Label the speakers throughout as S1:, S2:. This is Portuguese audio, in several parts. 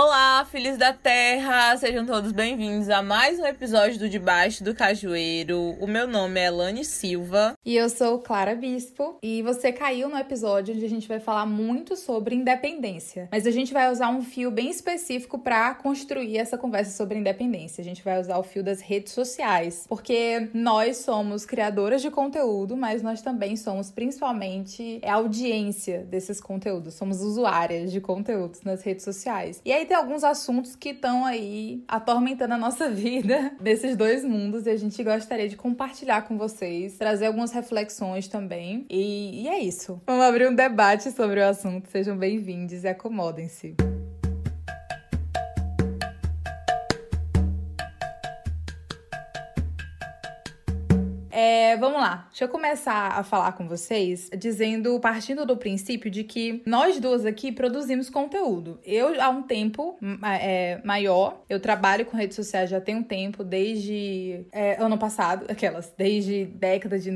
S1: Olá, filhos da terra! Sejam todos bem-vindos a mais um episódio do Debaixo do Cajueiro. O meu nome é Elane Silva.
S2: E eu sou Clara Bispo. E você caiu no episódio onde a gente vai falar muito sobre independência. Mas a gente vai usar um fio bem específico para construir essa conversa sobre independência. A gente vai usar o fio das redes sociais. Porque nós somos criadoras de conteúdo, mas nós também somos principalmente a audiência desses conteúdos. Somos usuárias de conteúdos nas redes sociais. E aí tem alguns assuntos que estão aí atormentando a nossa vida nesses dois mundos e a gente gostaria de compartilhar com vocês, trazer algumas reflexões também. E, e é isso. Vamos abrir um debate sobre o assunto. Sejam bem-vindos e acomodem-se. É, vamos lá, deixa eu começar a falar com vocês dizendo, partindo do princípio de que nós duas aqui produzimos conteúdo. Eu, há um tempo é, maior, eu trabalho com redes sociais já tem um tempo, desde é, ano passado, aquelas, desde década de.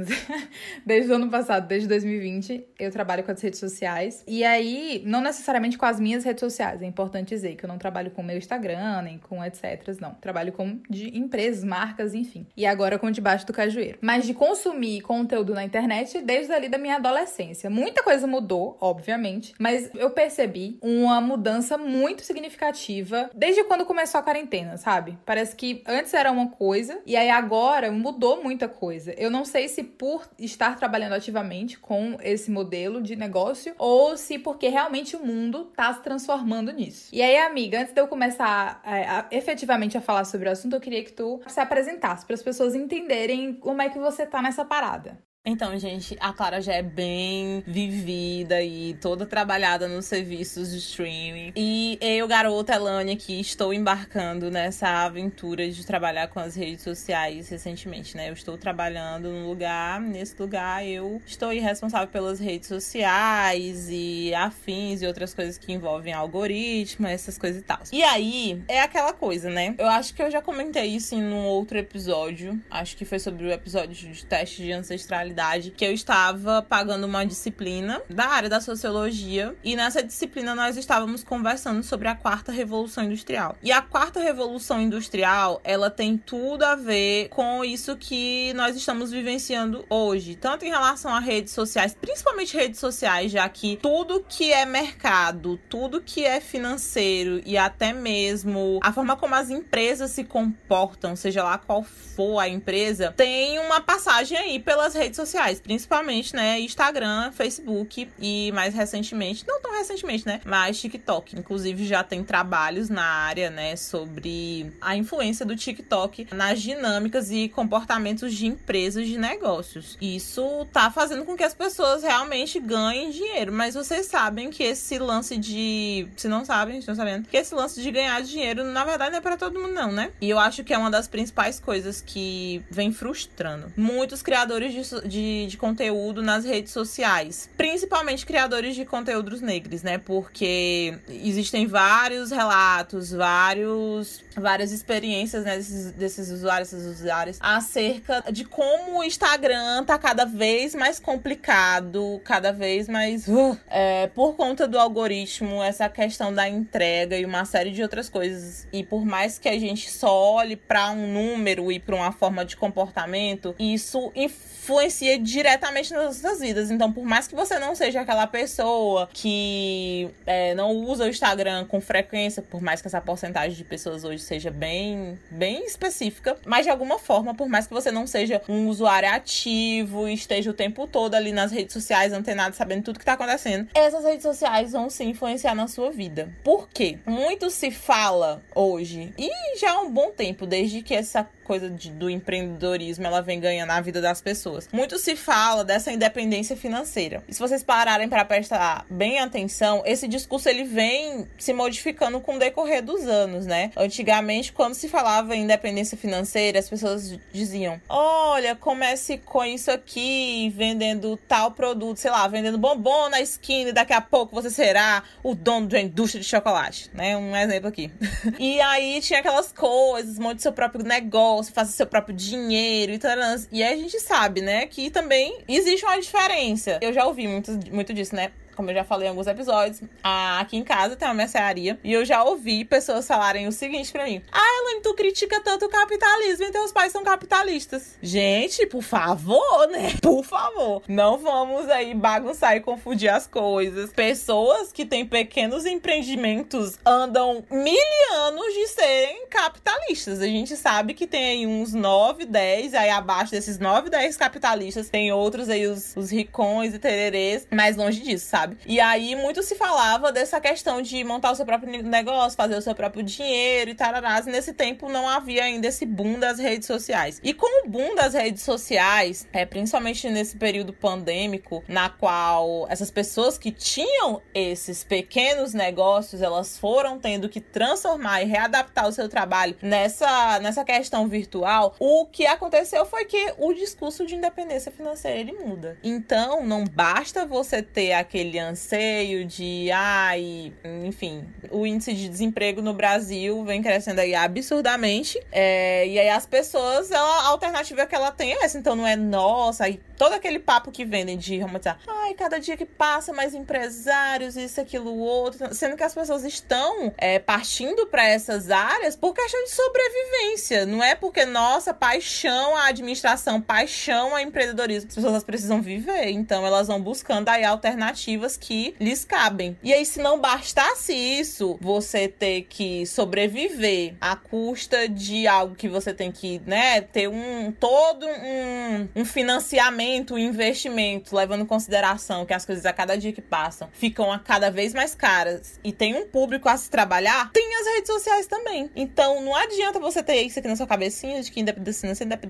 S2: desde o ano passado, desde 2020, eu trabalho com as redes sociais. E aí, não necessariamente com as minhas redes sociais, é importante dizer que eu não trabalho com o meu Instagram, nem com etc. Não. Trabalho com de empresas, marcas, enfim. E agora com debaixo do cajueiro. Mas mas de consumir conteúdo na internet desde ali da minha adolescência. Muita coisa mudou, obviamente, mas eu percebi uma mudança muito significativa desde quando começou a quarentena, sabe? Parece que antes era uma coisa e aí agora mudou muita coisa. Eu não sei se por estar trabalhando ativamente com esse modelo de negócio ou se porque realmente o mundo tá se transformando nisso. E aí, amiga, antes de eu começar é, a, efetivamente a falar sobre o assunto, eu queria que tu se apresentasse para as pessoas entenderem como é que você tá nessa parada.
S1: Então, gente, a Clara já é bem vivida e toda trabalhada nos serviços de streaming. E eu, garota Elane, aqui, estou embarcando nessa aventura de trabalhar com as redes sociais recentemente, né? Eu estou trabalhando num lugar, nesse lugar eu estou responsável pelas redes sociais e afins e outras coisas que envolvem algoritmo, essas coisas e tal. E aí, é aquela coisa, né? Eu acho que eu já comentei isso em um outro episódio. Acho que foi sobre o episódio de teste de ancestralidade que eu estava pagando uma disciplina da área da sociologia e nessa disciplina nós estávamos conversando sobre a quarta revolução industrial. E a quarta revolução industrial, ela tem tudo a ver com isso que nós estamos vivenciando hoje, tanto em relação a redes sociais, principalmente redes sociais, já que tudo que é mercado, tudo que é financeiro e até mesmo a forma como as empresas se comportam, seja lá qual for a empresa, tem uma passagem aí pelas redes sociais, principalmente, né, Instagram, Facebook e mais recentemente, não tão recentemente, né, mas TikTok. Inclusive já tem trabalhos na área, né, sobre a influência do TikTok nas dinâmicas e comportamentos de empresas de negócios. Isso tá fazendo com que as pessoas realmente ganhem dinheiro, mas vocês sabem que esse lance de, se não sabem, estão sabendo, que esse lance de ganhar dinheiro, na verdade, não é para todo mundo não, né? E eu acho que é uma das principais coisas que vem frustrando muitos criadores de, de, de, conteúdo nas redes sociais, principalmente criadores de conteúdos negros, né? Porque existem vários relatos, vários, várias experiências né, desses, desses usuários, essas usuárias, acerca de como o Instagram tá cada vez mais complicado, cada vez mais. Uh, é, por conta do algoritmo, essa questão da entrega e uma série de outras coisas. E por mais que a gente só olhe para um número e para uma forma de comportamento, isso influencia diretamente nas nossas vidas. Então, por mais que você não seja aquela pessoa que é, não usa o Instagram com frequência, por mais que essa porcentagem de pessoas hoje seja bem, bem específica, mas de alguma forma, por mais que você não seja um usuário ativo e esteja o tempo todo ali nas redes sociais, antenado, sabendo tudo que tá acontecendo, essas redes sociais vão se influenciar na sua vida. Por quê? Muito se fala hoje, e já há um bom tempo, desde que essa coisa de, do empreendedorismo ela vem ganhando na vida das pessoas. Muito se fala dessa independência financeira. E se vocês pararem para prestar bem atenção, esse discurso ele vem se modificando com o decorrer dos anos, né? Antigamente, quando se falava em independência financeira, as pessoas diziam: "Olha, comece com isso aqui, vendendo tal produto, sei lá, vendendo bombom na esquina e daqui a pouco você será o dono da indústria de chocolate", né? Um exemplo aqui. e aí tinha aquelas coisas, monte seu próprio negócio negócio, faça seu próprio dinheiro e tal. E aí a gente sabe, né, que também existe uma diferença. Eu já ouvi muito, muito disso, né? Como eu já falei em alguns episódios, aqui em casa tem uma mercearia e eu já ouvi pessoas falarem o seguinte para mim: Ah, Elaine, tu critica tanto o capitalismo e teus pais são capitalistas. Gente, por favor, né? Por favor, não vamos aí bagunçar e confundir as coisas. Pessoas que têm pequenos empreendimentos andam mil anos de serem capitalistas. A gente sabe que tem aí uns 9, 10, aí abaixo desses 9, 10 capitalistas, tem outros aí, os, os ricões e tererês, mais longe disso, sabe? E aí muito se falava dessa questão de montar o seu próprio negócio, fazer o seu próprio dinheiro e tararás. E nesse tempo não havia ainda esse boom das redes sociais. E com o boom das redes sociais, é, principalmente nesse período pandêmico, na qual essas pessoas que tinham esses pequenos negócios, elas foram tendo que transformar e readaptar o seu trabalho nessa, nessa questão virtual, o que aconteceu foi que o discurso de independência financeira ele muda. Então, não basta você ter aquele anseio de, ai, enfim, o índice de desemprego no Brasil vem crescendo aí absurdamente. É, e aí as pessoas, a alternativa que ela tem é essa. Então não é nossa, aí todo aquele papo que vendem de romantizar. Ai, cada dia que passa, mais empresários, isso, aquilo, outro. Sendo que as pessoas estão é, partindo para essas áreas por questão de sobrevivência. Não é porque, nossa, paixão a administração, paixão a empreendedorismo. As pessoas precisam viver. Então elas vão buscando aí alternativas que lhes cabem. E aí, se não bastasse isso, você ter que sobreviver à custa de algo que você tem que, né, ter um todo um, um financiamento, um investimento, levando em consideração que as coisas a cada dia que passam ficam a cada vez mais caras e tem um público a se trabalhar, tem as redes sociais também. Então não adianta você ter isso aqui na sua cabecinha de que independência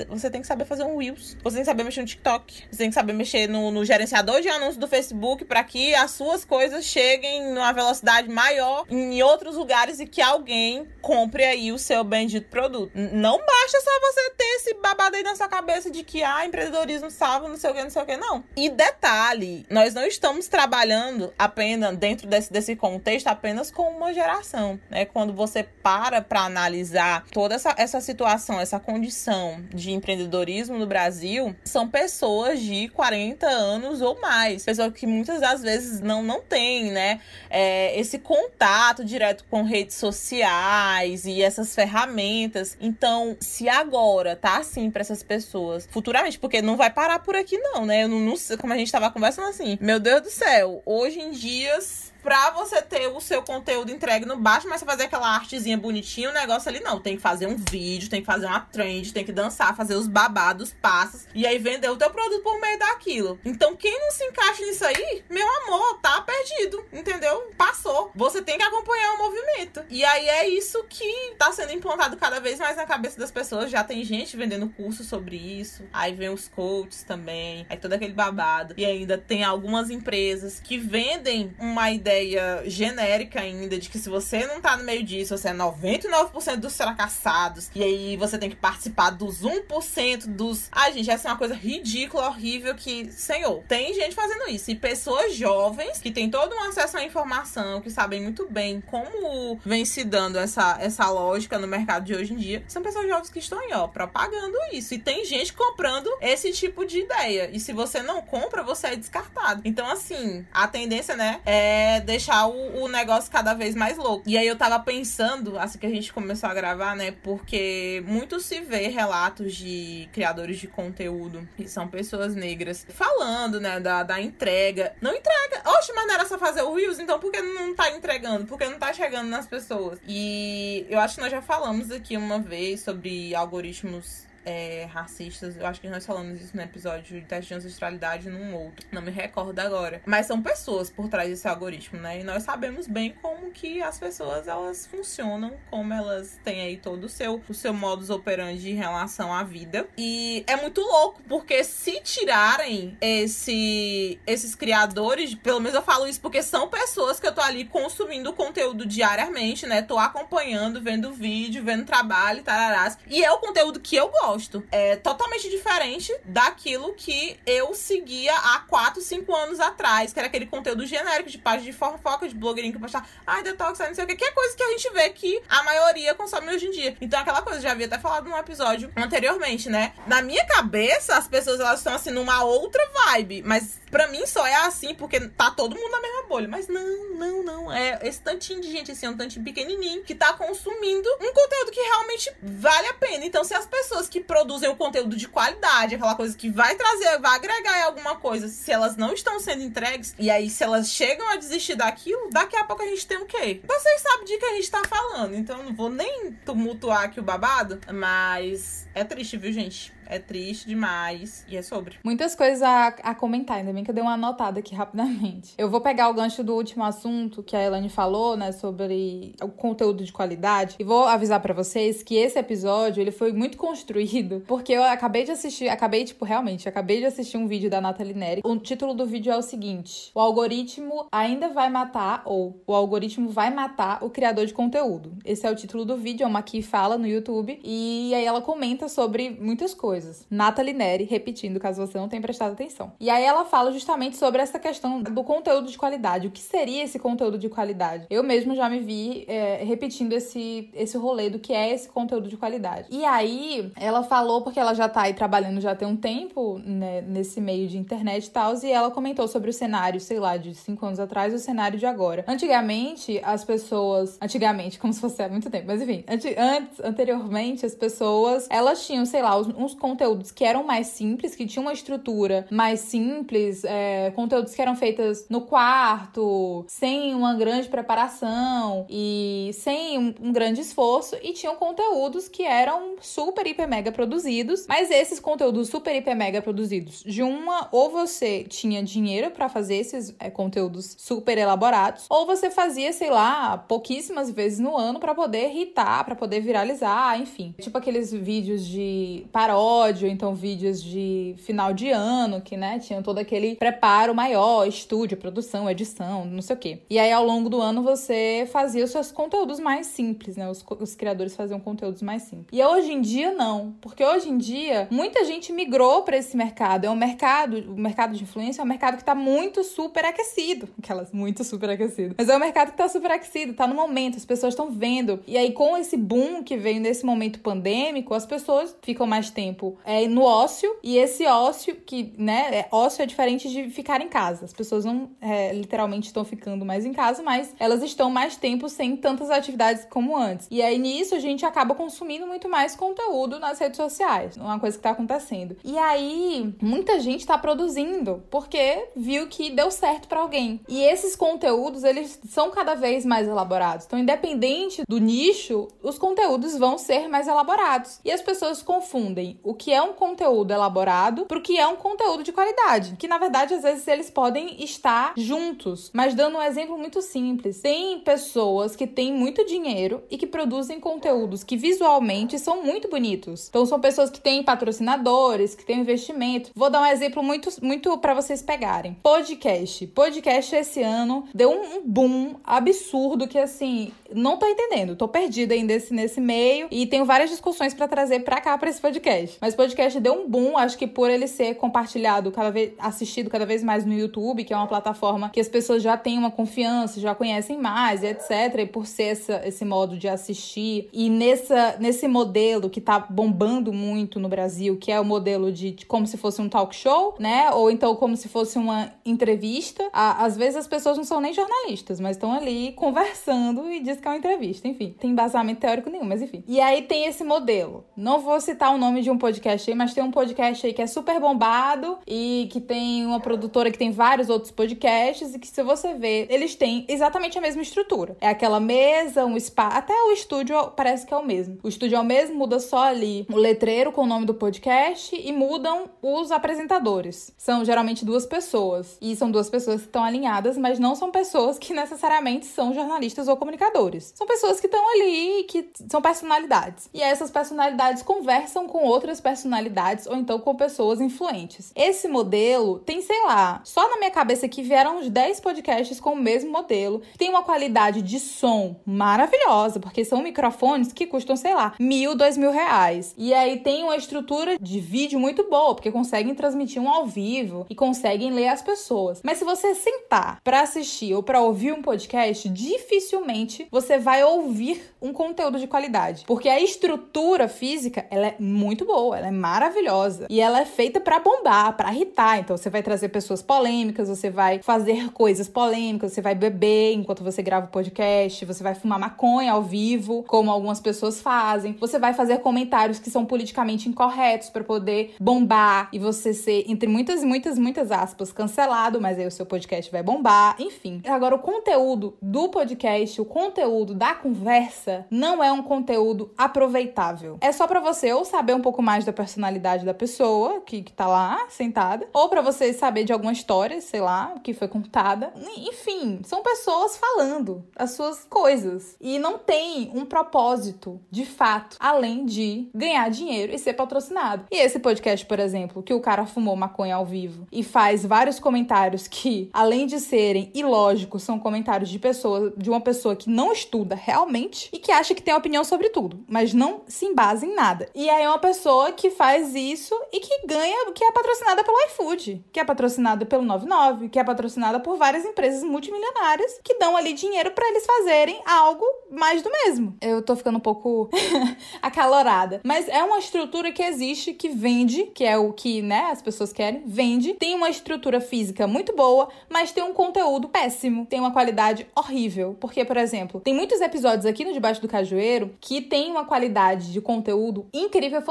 S1: você tem que saber fazer um Reels, você tem que saber mexer no TikTok, você tem que saber mexer no, no gerenciador de anúncios do Facebook para que as suas coisas cheguem numa velocidade maior em outros lugares e que alguém compre aí o seu bendito produto. Não basta só você ter esse babado aí na sua cabeça de que ah, empreendedorismo salva, não sei o que, não sei o que, não. E detalhe, nós não estamos trabalhando apenas dentro desse, desse contexto apenas com uma geração, né? Quando você para para analisar toda essa, essa situação, essa condição de empreendedorismo no Brasil, são pessoas de 40 anos ou mais, pessoas que muitas das vezes não, não têm, né, é, esse contato direto com redes sociais e essas ferramentas. Então, se agora tá assim para essas pessoas, futuramente, porque não vai parar por aqui não, né? Eu não, não sei, como a gente tava conversando assim, meu Deus do céu, hoje em dia pra você ter o seu conteúdo entregue no baixo, mas você fazer aquela artezinha bonitinha, o negócio ali não. Tem que fazer um vídeo, tem que fazer uma trend, tem que dançar, fazer os babados, passos, e aí vender o teu produto por meio daquilo. Então, quem não se encaixa nisso aí, meu amor, tá perdido, entendeu? Passou. Você tem que acompanhar o movimento. E aí é isso que tá sendo implantado cada vez mais na cabeça das pessoas. Já tem gente vendendo curso sobre isso. Aí vem os coaches também. Aí todo aquele babado. E ainda tem algumas empresas que vendem uma ideia ideia genérica ainda de que se você não tá no meio disso, você é 99% dos fracassados. E aí você tem que participar dos 1% dos. Ai, gente, essa é uma coisa ridícula, horrível que, senhor, tem gente fazendo isso. E pessoas jovens que têm todo um acesso à informação, que sabem muito bem como vem se dando essa, essa lógica no mercado de hoje em dia, são pessoas jovens que estão aí, ó, propagando isso. E tem gente comprando esse tipo de ideia. E se você não compra, você é descartado. Então, assim, a tendência, né, é deixar o, o, negócio cada vez mais louco. E aí eu tava pensando, assim que a gente começou a gravar, né? Porque muito se vê relatos de criadores de conteúdo, que são pessoas negras, falando, né, da, da entrega. Não entrega. Oxe, mas não era só fazer o Reels, então por que não tá entregando? Por que não tá chegando nas pessoas? E eu acho que nós já falamos aqui uma vez sobre algoritmos é, racistas. Eu acho que nós falamos isso no episódio de teste de ancestralidade num outro. Não me recordo agora. Mas são pessoas por trás desse algoritmo, né? E nós sabemos bem como que as pessoas elas funcionam, como elas têm aí todo o seu, o seu modus operandi em relação à vida. E é muito louco, porque se tirarem esse, esses criadores, pelo menos eu falo isso porque são pessoas que eu tô ali consumindo conteúdo diariamente, né? Tô acompanhando, vendo vídeo, vendo trabalho, tararás. E é o conteúdo que eu gosto gosto. É totalmente diferente daquilo que eu seguia há 4, 5 anos atrás, que era aquele conteúdo genérico de página de fofoca, de blogueirinho que postava, ai, detox, não sei o que, que é coisa que a gente vê que a maioria consome hoje em dia. Então, aquela coisa, já havia até falado num episódio anteriormente, né? Na minha cabeça, as pessoas elas estão assim numa outra vibe, mas Pra mim só é assim porque tá todo mundo na mesma bolha. Mas não, não, não. É esse tantinho de gente, assim, um tantinho pequenininho, que tá consumindo um conteúdo que realmente vale a pena. Então, se as pessoas que produzem o conteúdo de qualidade, aquela coisa que vai trazer, vai agregar em alguma coisa, se elas não estão sendo entregues, e aí se elas chegam a desistir daquilo, daqui a pouco a gente tem o quê? Vocês sabem de que a gente tá falando. Então, não vou nem tumultuar aqui o babado, mas é triste, viu, gente? É triste demais. E é sobre.
S2: Muitas coisas a, a comentar, ainda bem que eu dei uma anotada aqui rapidamente. Eu vou pegar o gancho do último assunto que a Elane falou, né, sobre o conteúdo de qualidade. E vou avisar para vocês que esse episódio, ele foi muito construído, porque eu acabei de assistir, acabei, tipo, realmente, acabei de assistir um vídeo da Nathalie Neri. O título do vídeo é o seguinte: O algoritmo ainda vai matar, ou o algoritmo vai matar o criador de conteúdo. Esse é o título do vídeo, é uma que fala no YouTube. E aí ela comenta sobre muitas coisas coisas. Nathalie Neri, repetindo, caso você não tenha prestado atenção. E aí ela fala justamente sobre essa questão do conteúdo de qualidade. O que seria esse conteúdo de qualidade? Eu mesmo já me vi é, repetindo esse, esse rolê do que é esse conteúdo de qualidade. E aí ela falou, porque ela já tá aí trabalhando já tem um tempo né, nesse meio de internet e tal, e ela comentou sobre o cenário, sei lá, de cinco anos atrás e o cenário de agora. Antigamente, as pessoas. Antigamente, como se fosse há muito tempo, mas enfim, antes, anteriormente, as pessoas elas tinham, sei lá, uns, uns conteúdos que eram mais simples, que tinham uma estrutura mais simples, é, conteúdos que eram feitos no quarto, sem uma grande preparação e sem um, um grande esforço, e tinham conteúdos que eram super, hiper, mega produzidos, mas esses conteúdos super, hiper, mega produzidos, de uma, ou você tinha dinheiro para fazer esses é, conteúdos super elaborados, ou você fazia, sei lá, pouquíssimas vezes no ano para poder irritar, para poder viralizar, enfim. Tipo aqueles vídeos de paródia episódio, então vídeos de final de ano, que, né, tinham todo aquele preparo maior, estúdio, produção, edição, não sei o quê. E aí, ao longo do ano, você fazia os seus conteúdos mais simples, né? Os, os criadores faziam conteúdos mais simples. E hoje em dia, não. Porque hoje em dia, muita gente migrou para esse mercado. É um mercado, o mercado de influência é um mercado que tá muito super aquecido. Aquelas muito super aquecido. Mas é um mercado que tá super aquecido, tá no momento, as pessoas estão vendo. E aí, com esse boom que veio nesse momento pandêmico, as pessoas ficam mais tempo é, no ócio, e esse ócio, que, né, é, ócio é diferente de ficar em casa. As pessoas não é, literalmente estão ficando mais em casa, mas elas estão mais tempo sem tantas atividades como antes. E aí nisso a gente acaba consumindo muito mais conteúdo nas redes sociais, uma coisa que tá acontecendo. E aí muita gente tá produzindo porque viu que deu certo para alguém. E esses conteúdos, eles são cada vez mais elaborados. Então, independente do nicho, os conteúdos vão ser mais elaborados. E as pessoas confundem o que é um conteúdo elaborado pro que é um conteúdo de qualidade. Que na verdade, às vezes, eles podem estar juntos. Mas dando um exemplo muito simples: tem pessoas que têm muito dinheiro e que produzem conteúdos que visualmente são muito bonitos. Então, são pessoas que têm patrocinadores, que têm investimento. Vou dar um exemplo muito, muito para vocês pegarem: podcast. Podcast esse ano deu um boom absurdo que assim, não tô entendendo, tô perdida ainda nesse, nesse meio e tenho várias discussões para trazer para cá para esse podcast. Mas o podcast deu um boom, acho que por ele ser compartilhado cada vez, assistido cada vez mais no YouTube, que é uma plataforma que as pessoas já têm uma confiança, já conhecem mais, etc. E por ser essa, esse modo de assistir. E nessa, nesse modelo que tá bombando muito no Brasil, que é o modelo de, de como se fosse um talk show, né? Ou então como se fosse uma entrevista. À, às vezes as pessoas não são nem jornalistas, mas estão ali conversando e diz que é uma entrevista. Enfim, tem embasamento teórico nenhum, mas enfim. E aí tem esse modelo. Não vou citar o nome de um podcast podcast aí, mas tem um podcast aí que é super bombado e que tem uma produtora que tem vários outros podcasts e que se você ver, eles têm exatamente a mesma estrutura. É aquela mesa, um spa, até o estúdio parece que é o mesmo. O estúdio é o mesmo, muda só ali o letreiro com o nome do podcast e mudam os apresentadores. São geralmente duas pessoas e são duas pessoas que estão alinhadas, mas não são pessoas que necessariamente são jornalistas ou comunicadores. São pessoas que estão ali que são personalidades. E essas personalidades conversam com outras personalidades ou então com pessoas influentes. Esse modelo tem, sei lá, só na minha cabeça aqui vieram uns 10 podcasts com o mesmo modelo. Tem uma qualidade de som maravilhosa, porque são microfones que custam, sei lá, mil, dois mil reais. E aí tem uma estrutura de vídeo muito boa, porque conseguem transmitir um ao vivo e conseguem ler as pessoas. Mas se você sentar para assistir ou para ouvir um podcast, dificilmente você vai ouvir um conteúdo de qualidade, porque a estrutura física, ela é muito boa, ela é maravilhosa e ela é feita para bombar, para irritar. Então você vai trazer pessoas polêmicas, você vai fazer coisas polêmicas, você vai beber enquanto você grava o podcast, você vai fumar maconha ao vivo, como algumas pessoas fazem. Você vai fazer comentários que são politicamente incorretos para poder bombar e você ser entre muitas, muitas, muitas aspas cancelado, mas aí o seu podcast vai bombar, enfim. Agora o conteúdo do podcast, o conteúdo da conversa não é um conteúdo aproveitável. É só para você ou saber um pouco mais da personalidade da pessoa que, que tá lá sentada, ou para você saber de alguma história, sei lá, que foi contada. Enfim, são pessoas falando as suas coisas e não tem um propósito de fato além de ganhar dinheiro e ser patrocinado. E esse podcast, por exemplo, que o cara fumou maconha ao vivo e faz vários comentários que, além de serem ilógicos, são comentários de pessoa, de uma pessoa que não estuda realmente e que acha que tem opinião sobre tudo, mas não se embasa em nada. E aí uma pessoa que faz isso e que ganha, que é patrocinada pelo iFood, que é patrocinada pelo 99, que é patrocinada por várias empresas multimilionárias que dão ali dinheiro para eles fazerem algo mais do mesmo. Eu tô ficando um pouco acalorada, mas é uma estrutura que existe que vende, que é o que, né, as pessoas querem, vende, tem uma estrutura física muito boa, mas tem um conteúdo péssimo, tem uma qualidade horrível. Porque, por exemplo, tem muitos episódios aqui no Debaixo do Cajueiro que tem uma qualidade de conteúdo incrível,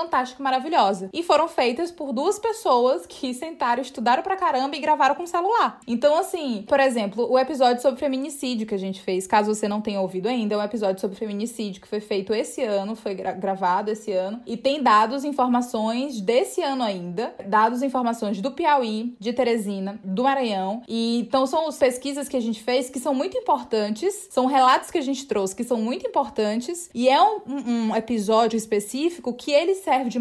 S2: maravilhosa. E foram feitas por duas pessoas que sentaram, estudaram pra caramba e gravaram com celular. Então, assim, por exemplo, o episódio sobre feminicídio que a gente fez, caso você não tenha ouvido ainda, é um episódio sobre feminicídio que foi feito esse ano, foi gra gravado esse ano, e tem dados, informações desse ano ainda, dados, informações do Piauí, de Teresina, do Maranhão. E então são as pesquisas que a gente fez que são muito importantes, são relatos que a gente trouxe que são muito importantes, e é um, um episódio específico que ele serve de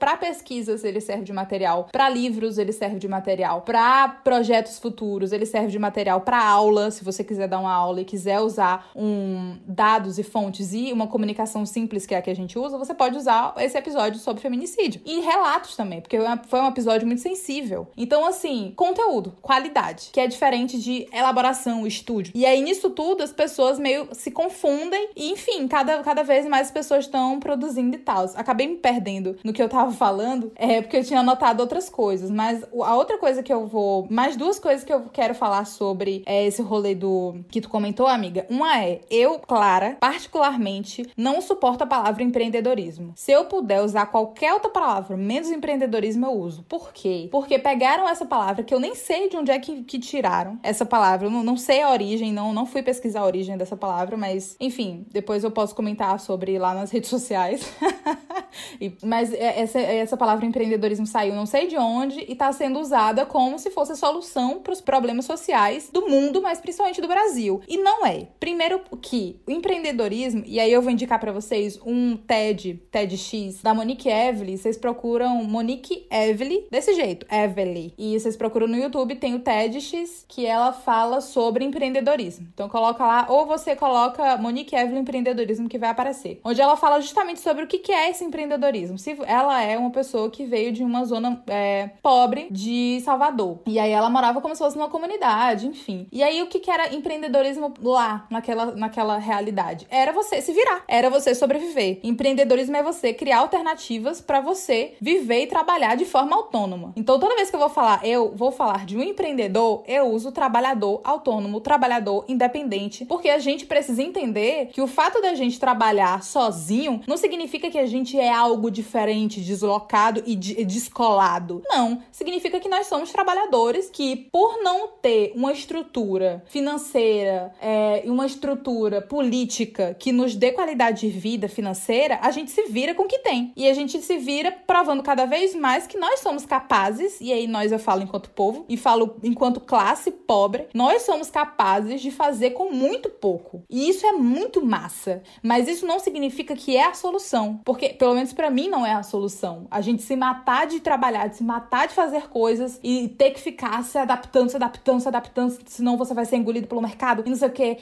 S2: para pesquisas, ele serve de material para livros, ele serve de material para projetos futuros, ele serve de material para aula, se você quiser dar uma aula e quiser usar um dados e fontes e uma comunicação simples que é a que a gente usa, você pode usar esse episódio sobre feminicídio. E relatos também, porque foi um episódio muito sensível. Então, assim, conteúdo, qualidade, que é diferente de elaboração, estúdio. E aí, nisso tudo, as pessoas meio se confundem e, enfim, cada, cada vez mais pessoas estão produzindo e tal. Acabei me perdendo no que eu tava falando, é porque eu tinha anotado outras coisas, mas a outra coisa que eu vou. Mais duas coisas que eu quero falar sobre é esse rolê do que tu comentou, amiga. Uma é, eu, Clara, particularmente, não suporto a palavra empreendedorismo. Se eu puder usar qualquer outra palavra, menos empreendedorismo, eu uso. Por quê? Porque pegaram essa palavra que eu nem sei de onde é que, que tiraram essa palavra. Eu não, não sei a origem, não, não fui pesquisar a origem dessa palavra, mas enfim, depois eu posso comentar sobre lá nas redes sociais. e, mas é, essa, essa palavra empreendedorismo saiu não sei de onde e está sendo usada como se fosse a solução para os problemas sociais do mundo, mas principalmente do Brasil. E não é. Primeiro que o empreendedorismo, e aí eu vou indicar para vocês um TED, TEDx da Monique Evely, vocês procuram Monique Evely desse jeito, Evely. E vocês procuram no YouTube, tem o TEDx que ela fala sobre empreendedorismo. Então coloca lá, ou você coloca Monique Evely empreendedorismo que vai aparecer. Onde ela fala justamente sobre o que é esse empreendedorismo. Se ela é uma pessoa que veio de uma zona é, pobre de Salvador. E aí ela morava como se fosse numa comunidade, enfim. E aí o que, que era empreendedorismo lá, naquela, naquela realidade? Era você se virar, era você sobreviver. Empreendedorismo é você criar alternativas para você viver e trabalhar de forma autônoma. Então toda vez que eu vou falar, eu vou falar de um empreendedor, eu uso trabalhador autônomo, trabalhador independente, porque a gente precisa entender que o fato da gente trabalhar sozinho não significa que a gente é algo diferente, deslocado e descolado. Não, significa que nós somos trabalhadores que, por não ter uma estrutura financeira é, e é, uma estrutura política que nos dê qualidade de vida financeira, a gente se vira com o que tem. E a gente se vira provando cada vez mais que nós somos capazes, e aí nós eu falo enquanto povo, e falo enquanto classe pobre, nós somos capazes de fazer com muito pouco. E isso é muito massa. Mas isso não significa que é a solução. Porque, pelo menos para mim não é a solução. A gente se matar de trabalhar, de se matar de fazer coisas e ter que ficar se adaptando, se adaptando, se adaptando, senão você vai ser engolido pelo mercado e não sei o quê.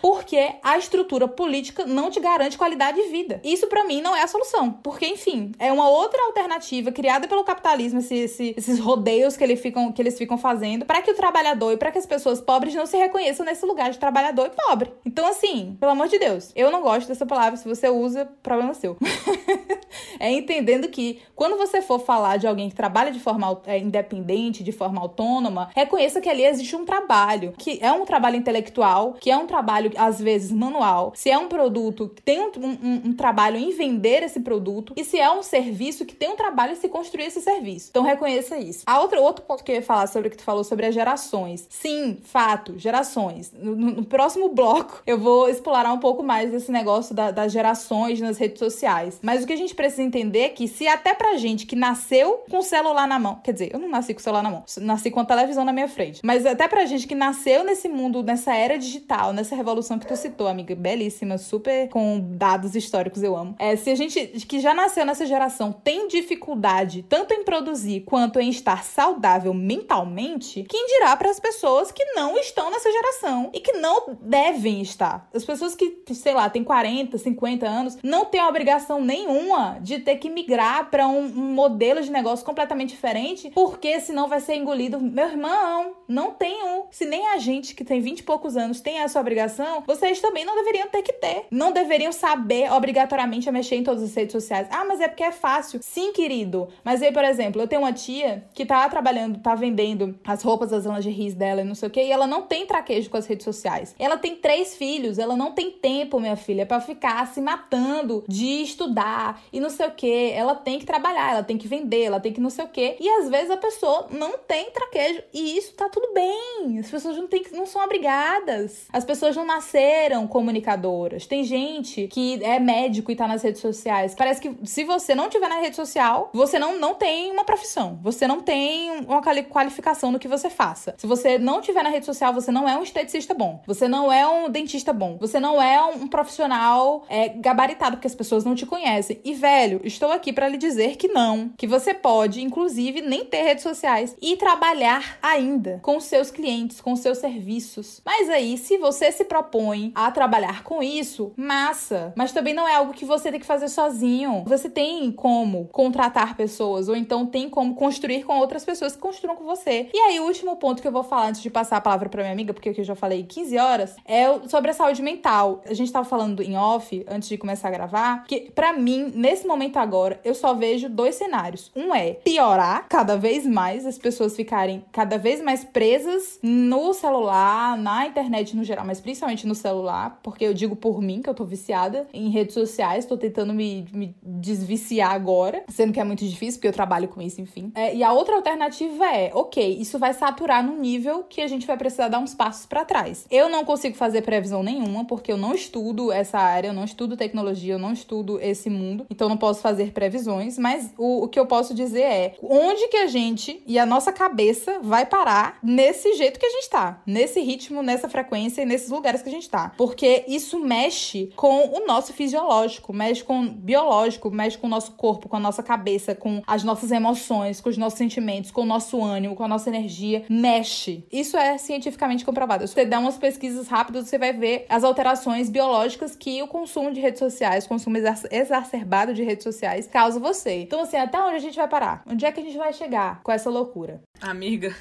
S2: Porque a estrutura política não te garante qualidade de vida. Isso para mim não é a solução. Porque, enfim, é uma outra alternativa criada pelo capitalismo, esse, esse, esses rodeios que, ele ficam, que eles ficam fazendo, para que o trabalhador e para que as pessoas pobres não se reconheçam nesse lugar de trabalhador e pobre. Então, assim, pelo amor de Deus, eu não gosto dessa palavra. Se você usa, problema seu. é entendendo que quando você for falar de alguém que trabalha de forma é, independente, de forma autônoma, reconheça que ali existe um trabalho, que é um trabalho intelectual, que é um trabalho, às vezes, manual, se é um produto que tem um, um, um trabalho em vender esse produto, e se é um serviço que tem um trabalho em se construir esse serviço. Então reconheça isso. A outra, outro ponto que eu ia falar sobre o que tu falou sobre as gerações. Sim, fato, gerações. No, no próximo bloco eu vou explorar um pouco mais desse negócio da, das gerações nas redes sociais. Mas o que a gente precisa entender que se até pra gente que nasceu com o celular na mão, quer dizer, eu não nasci com o celular na mão, nasci com a televisão na minha frente, mas até pra gente que nasceu nesse mundo, nessa era digital, nessa revolução que tu citou, amiga, belíssima, super com dados históricos, eu amo. É, se a gente que já nasceu nessa geração tem dificuldade tanto em produzir quanto em estar saudável mentalmente, quem dirá para as pessoas que não estão nessa geração e que não devem estar? As pessoas que, sei lá, têm 40, 50 anos, não têm obrigação nenhuma de ter que migrar para um, um, modelo de negócio completamente diferente, porque senão vai ser engolido. Meu irmão, não tem um. Se nem a gente que tem 20 e poucos anos tem essa obrigação, vocês também não deveriam ter que ter. Não deveriam saber obrigatoriamente a mexer em todas as redes sociais. Ah, mas é porque é fácil. Sim, querido. Mas aí, por exemplo, eu tenho uma tia que tá trabalhando, tá vendendo as roupas, as lingeries dela e não sei o que, e ela não tem traquejo com as redes sociais. Ela tem três filhos, ela não tem tempo, minha filha, para ficar se matando de estudar e não sei o que. Ela tem que trabalhar, ela tem que vender, ela tem que não sei o que. E às vezes a pessoa não tem traquejo. E isso tá tudo bem. As pessoas não, tem, não são obrigadas. As pessoas não nasceram comunicadoras. Tem gente que é médico e tá nas redes sociais. Parece que se você não tiver na rede social, você não, não tem uma profissão. Você não tem uma qualificação no que você faça. Se você não tiver na rede social, você não é um esteticista bom. Você não é um dentista bom. Você não é um profissional é, gabaritado, porque as pessoas não te conhecem. E, velho, estou aqui para lhe dizer que não. Que você pode, inclusive, nem ter redes sociais e trabalhar ainda com seus clientes, com seus serviços. Mas aí, se você se propõe a trabalhar com isso, massa. Mas também não é algo que você tem que fazer sozinho. Você tem como contratar pessoas, ou então tem como construir com outras pessoas que construam com você. E aí, o último ponto que eu vou falar antes de passar a palavra para minha amiga, porque eu já falei 15 horas, é sobre a saúde mental. A gente tava falando em off, antes de começar a gravar, que para mim, nesse momento agora, eu só vejo dois cenários. Um é piorar cada vez mais, as pessoas ficarem cada vez mais presas no celular, na internet no geral, mas principalmente no celular, porque eu digo por mim que eu tô viciada em redes sociais, tô tentando me, me desviciar agora, sendo que é muito difícil, porque eu trabalho com isso, enfim. É, e a outra alternativa é, ok, isso vai saturar no nível que a gente vai precisar dar uns passos para trás. Eu não consigo fazer previsão nenhuma, porque eu não estudo essa área, eu não estudo tecnologia, eu não estudo esse mundo, então não posso fazer previsões, mas o, o que eu posso dizer é onde que a gente e a nossa cabeça vai parar nesse jeito que a gente tá, nesse ritmo, nessa frequência e nesses lugares que a gente tá. Porque isso mexe com o nosso fisiológico, mexe com o biológico, mexe com o nosso corpo, com a nossa cabeça, com as nossas emoções, com os nossos sentimentos, com o nosso ânimo, com a nossa energia, mexe. Isso é cientificamente comprovado. Se você der umas pesquisas rápidas, você vai ver as alterações biológicas que o consumo de redes sociais, consumo exacerbado de redes sociais causa você. Então, assim, até onde a gente vai parar? Onde é que a gente vai chegar com essa loucura?
S1: Amiga.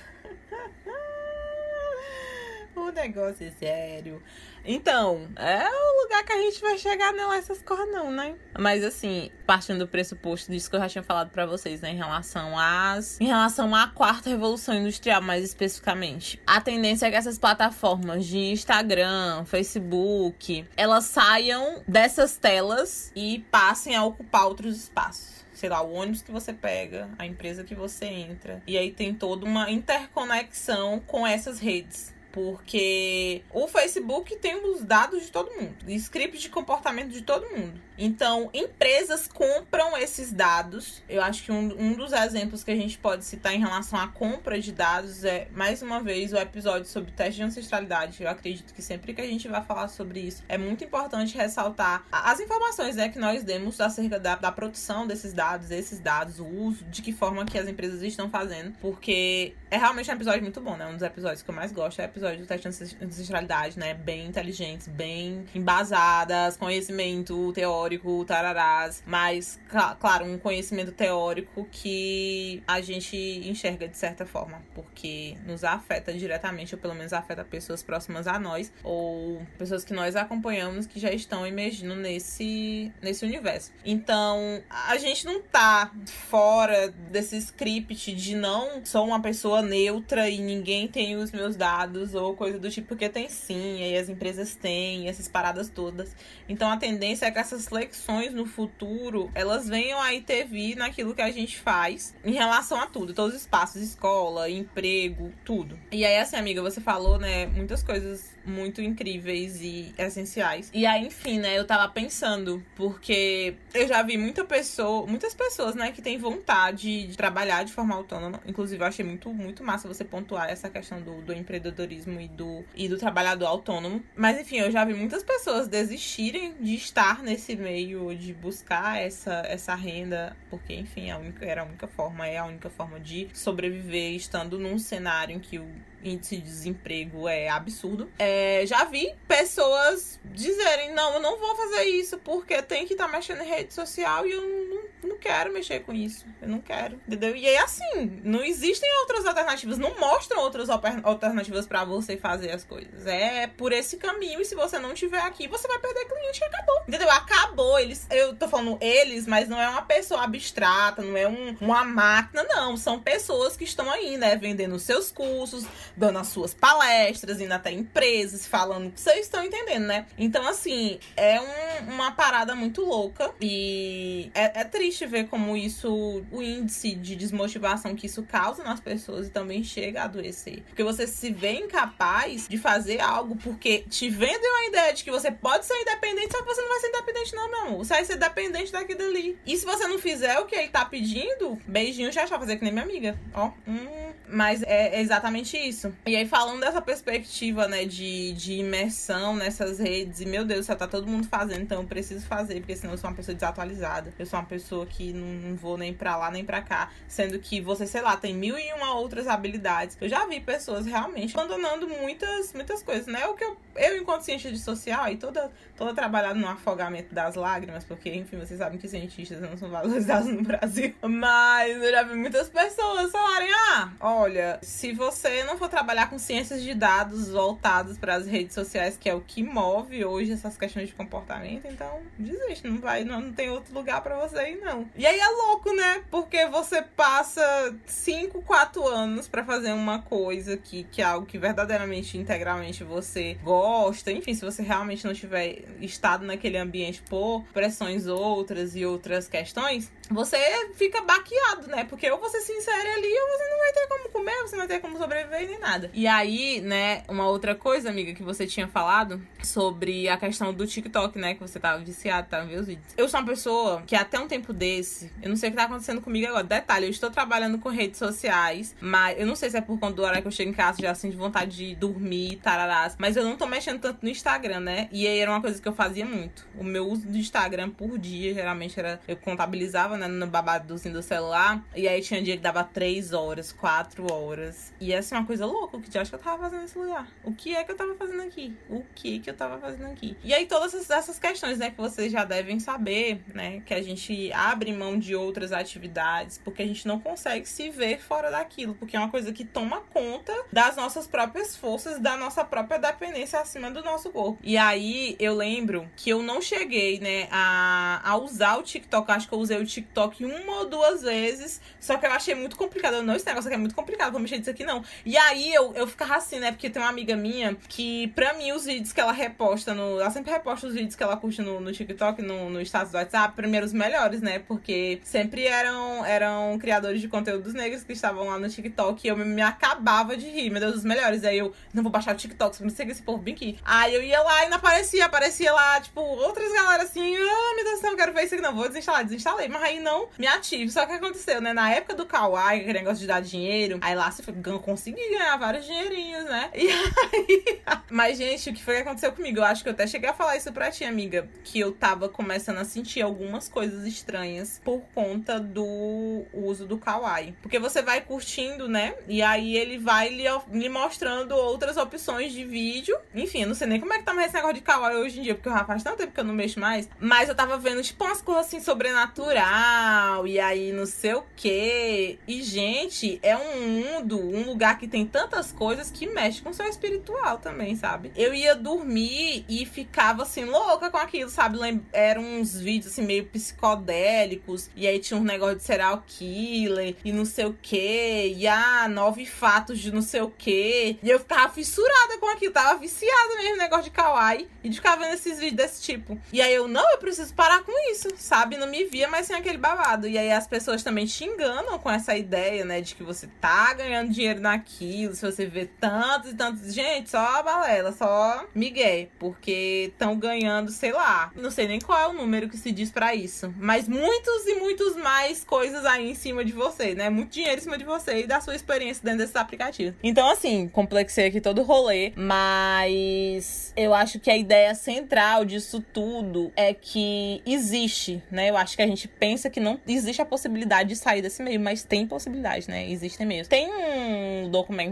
S1: O negócio é sério. Então, é o lugar que a gente vai chegar, não essas coisas não, né? Mas assim, partindo do pressuposto disso que eu já tinha falado para vocês, né, em relação às em relação à quarta revolução industrial mais especificamente. A tendência é que essas plataformas de Instagram, Facebook, elas saiam dessas telas e passem a ocupar outros espaços sei lá, o ônibus que você pega, a empresa que você entra. E aí tem toda uma interconexão com essas redes Porque o Facebook tem os dados de todo mundo, script de comportamento de todo mundo. Então, empresas compram esses dados. Eu acho que um, um dos exemplos que a gente pode citar em relação à compra de dados é, mais uma vez, o episódio sobre teste de ancestralidade. Eu acredito que sempre que a gente vai falar sobre isso, é muito importante ressaltar as informações né, que nós demos acerca da, da produção desses dados, esses dados, o uso, de que forma que as empresas estão fazendo, porque é realmente um episódio muito bom, né? Um dos episódios que eu mais gosto é o episódio do teste de ancestralidade, né? Bem inteligentes, bem embasadas, conhecimento teórico, tararás, mas, claro, um conhecimento teórico que a gente enxerga de certa forma, porque nos afeta diretamente, ou pelo menos afeta pessoas próximas a nós, ou pessoas que nós acompanhamos que já estão emergindo nesse, nesse universo. Então, a gente não tá fora desse script de não sou uma pessoa neutra e ninguém tem os meus dados ou coisa do tipo, porque tem sim, e as empresas têm, essas paradas todas. Então a tendência é que essas flexões no futuro, elas venham a intervir naquilo que a gente faz em relação a tudo, todos os espaços, escola, emprego, tudo. E aí assim, amiga, você falou, né, muitas coisas muito incríveis e essenciais. E aí, enfim, né, eu tava pensando, porque eu já vi muita pessoa, muitas pessoas, né, que têm vontade de trabalhar de forma autônoma. Inclusive, eu achei muito, muito massa você pontuar essa questão do, do empreendedorismo e do, e do trabalhador autônomo. Mas, enfim, eu já vi muitas pessoas desistirem de estar nesse meio, de buscar essa, essa renda, porque, enfim, a única, era a única forma, é a única forma de sobreviver estando num cenário em que o índice de desemprego é absurdo. É, já vi pessoas dizerem: não, eu não vou fazer isso porque tem que estar tá mexendo em rede social e eu não, não quero mexer com isso. Eu não quero, entendeu? E aí, assim, não existem outras alternativas, não mostram outras alternativas para você fazer as coisas. É por esse caminho, e se você não tiver aqui, você vai perder cliente e acabou. Entendeu? Acabou. Eles, eu tô falando eles, mas não é uma pessoa abstrata, não é um, uma máquina, não. São pessoas que estão aí, né, vendendo seus cursos, dando as suas palestras, indo até empresas, falando vocês estão entendendo, né? Então, assim, é um, uma parada muito louca e é, é, triste ver como isso, o índice de desmotivação que isso causa nas pessoas e também chega a adoecer. Porque você se vê incapaz de fazer algo porque te vendem a ideia de que você pode ser independente, só que você não vai ser independente, não, meu amor. Você vai ser dependente daquilo ali. E se você não fizer o que ele tá pedindo, beijinho já já fazer que nem minha amiga. Ó, hum, mas é exatamente isso. E aí, falando dessa perspectiva, né, de, de imersão nessas redes, e meu Deus, já tá todo mundo fazendo, então eu preciso fazer, porque senão eu sou uma pessoa desatualizada. Eu sou uma pessoa que não, não vou nem pra lá nem pra cá. Sendo que você, sei lá, tem mil e uma outras habilidades. Eu já vi pessoas realmente abandonando muitas, muitas coisas, né? O que eu, eu enquanto cientista social, e toda, toda trabalhada no afogamento das lágrimas, porque, enfim, vocês sabem que cientistas não são valorizados no Brasil. Mas eu já vi muitas pessoas falarem: ah, olha, se você não for trabalhar com ciências de dados voltados para as redes sociais, que é o que move hoje essas questões de comportamento, então desiste, não vai, não, não tem outro lugar para você ir, não. E aí é louco, né? Porque você passa 5, 4 anos para fazer uma coisa que, que é algo que verdadeiramente, integralmente você gosta. Enfim, se você realmente não tiver estado naquele ambiente por pressões outras e outras questões, você fica baqueado, né? Porque ou você se insere ali ou você não vai ter como comer, você não vai ter como sobreviver nem nada. E aí, né, uma outra coisa, amiga, que você tinha falado sobre a questão do TikTok, né? Que você tava viciado, tava vendo os vídeos. Eu sou uma pessoa que até um tempo desse, eu não sei o que tá acontecendo comigo agora. Detalhe, eu estou trabalhando com redes sociais, mas eu não sei se é por conta do horário que eu chego em casa, já assim, de vontade de dormir, tararás. Mas eu não tô mexendo tanto no Instagram, né? E aí era uma coisa que eu fazia muito. O meu uso do Instagram por dia, geralmente era. Eu contabilizava, né, no babadozinho do celular. E aí tinha dia que dava 3 horas, 4 horas. E essa é uma coisa louca. O que acho que eu tava fazendo nesse lugar? O que é que eu tava fazendo aqui? O que que eu tava fazendo aqui? E aí todas essas questões, né, que vocês já devem saber, né? Que a gente abre mão de outras atividades porque a gente não consegue se ver fora daquilo. Porque é uma coisa que toma conta das nossas próprias forças, da nossa própria dependência acima do nosso corpo. E aí eu lembro que eu não cheguei, né, a, a usar o TikTok. Acho que eu usei o TikTok uma ou duas vezes. Só que eu achei muito complicado. Eu não, esse negócio aqui é muito complicado, vou mexer nisso aqui não. E aí eu, eu ficava assim, né? Porque tem uma amiga minha que, pra mim, os vídeos que ela reposta no. Ela sempre reposta os vídeos que ela curte no, no TikTok, no, no status do WhatsApp, primeiro os melhores, né? Porque sempre eram, eram criadores de conteúdos negros que estavam lá no TikTok e eu me, acabava de rir, meu Deus, os melhores. Aí eu, não vou baixar o TikTok, só me seguir esse povo bem aqui. Aí eu ia lá e não aparecia, aparecia lá, tipo, outras galera assim, ah, meu Deus não quero ver isso aqui, não, vou desinstalar, desinstalei. Mas aí não me ative. Só que aconteceu, né? Na época do Kawaii, aquele negócio de dar dinheiro, aí lá você consegui ganhar vários dinheirinhos, né? E aí. Mas, gente, o que foi que aconteceu comigo? Eu acho que eu até cheguei a falar isso pra ti, amiga. Que eu tava começando a sentir algumas coisas estranhas por conta do uso do Kawaii. Porque você vai curtindo, né? E aí ele vai lhe, lhe mostrando outras opções de vídeo. Enfim, eu não sei nem como é que tá mais esse negócio de Kawaii hoje em dia, porque já faz tanto tempo que eu não mexo mais. Mas eu tava vendo, tipo, umas coisas assim sobrenatural. E aí não sei o quê. E, gente, é um mundo, um lugar que tem tantas coisas que mexe com o seu espiritual também, sabe? Eu ia dormir e ficava assim, louca com aquilo, sabe? Eram uns vídeos assim, meio psicodélicos. E aí tinha um negócio de serial killer e não sei o quê. E ah, nove fatos de não sei o quê. E eu ficava fissurada com aquilo, tava viciada mesmo no negócio de kawaii. E de ficar vendo esses vídeos desse tipo. E aí eu, não, eu preciso parar com isso, sabe? Não me via mais sem aquele babado. E aí as pessoas também te enganam com essa ideia, né? De que você tá ganhando dinheiro naquilo, se você vê tantos e tantos. Gente, só balela, só migué. Porque estão ganhando, sei lá. Não sei nem qual é o número que se diz para isso. Mas muitos e muitos mais coisas aí em cima de você, né? Muito dinheiro em cima de você e da sua experiência dentro desses aplicativos. Então, assim, complexei aqui todo o rolê. Mas eu acho que a ideia central disso tudo é que existe, né? Eu acho que a gente pensa que não existe a possibilidade de sair desse meio, mas tem possibilidade, né? Existem mesmo. Tem um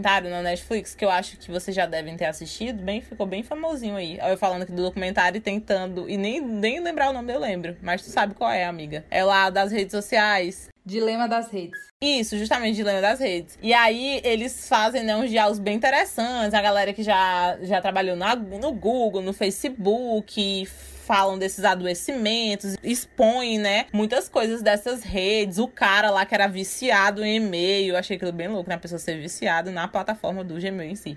S1: documentário na Netflix que eu acho que vocês já devem ter assistido, bem, ficou bem famosinho aí. Eu falando aqui do documentário e tentando, e nem, nem lembrar o nome eu lembro, mas tu sabe qual é, amiga. É lá das redes sociais.
S2: Dilema das redes.
S1: Isso, justamente dilema das redes. E aí eles fazem né, uns diálogos bem interessantes. A galera que já, já trabalhou na, no Google, no Facebook, falam desses adoecimentos, expõem, né, muitas coisas dessas redes. O cara lá que era viciado em e-mail, achei aquilo bem louco, né, a pessoa ser viciado na plataforma do Gmail em si.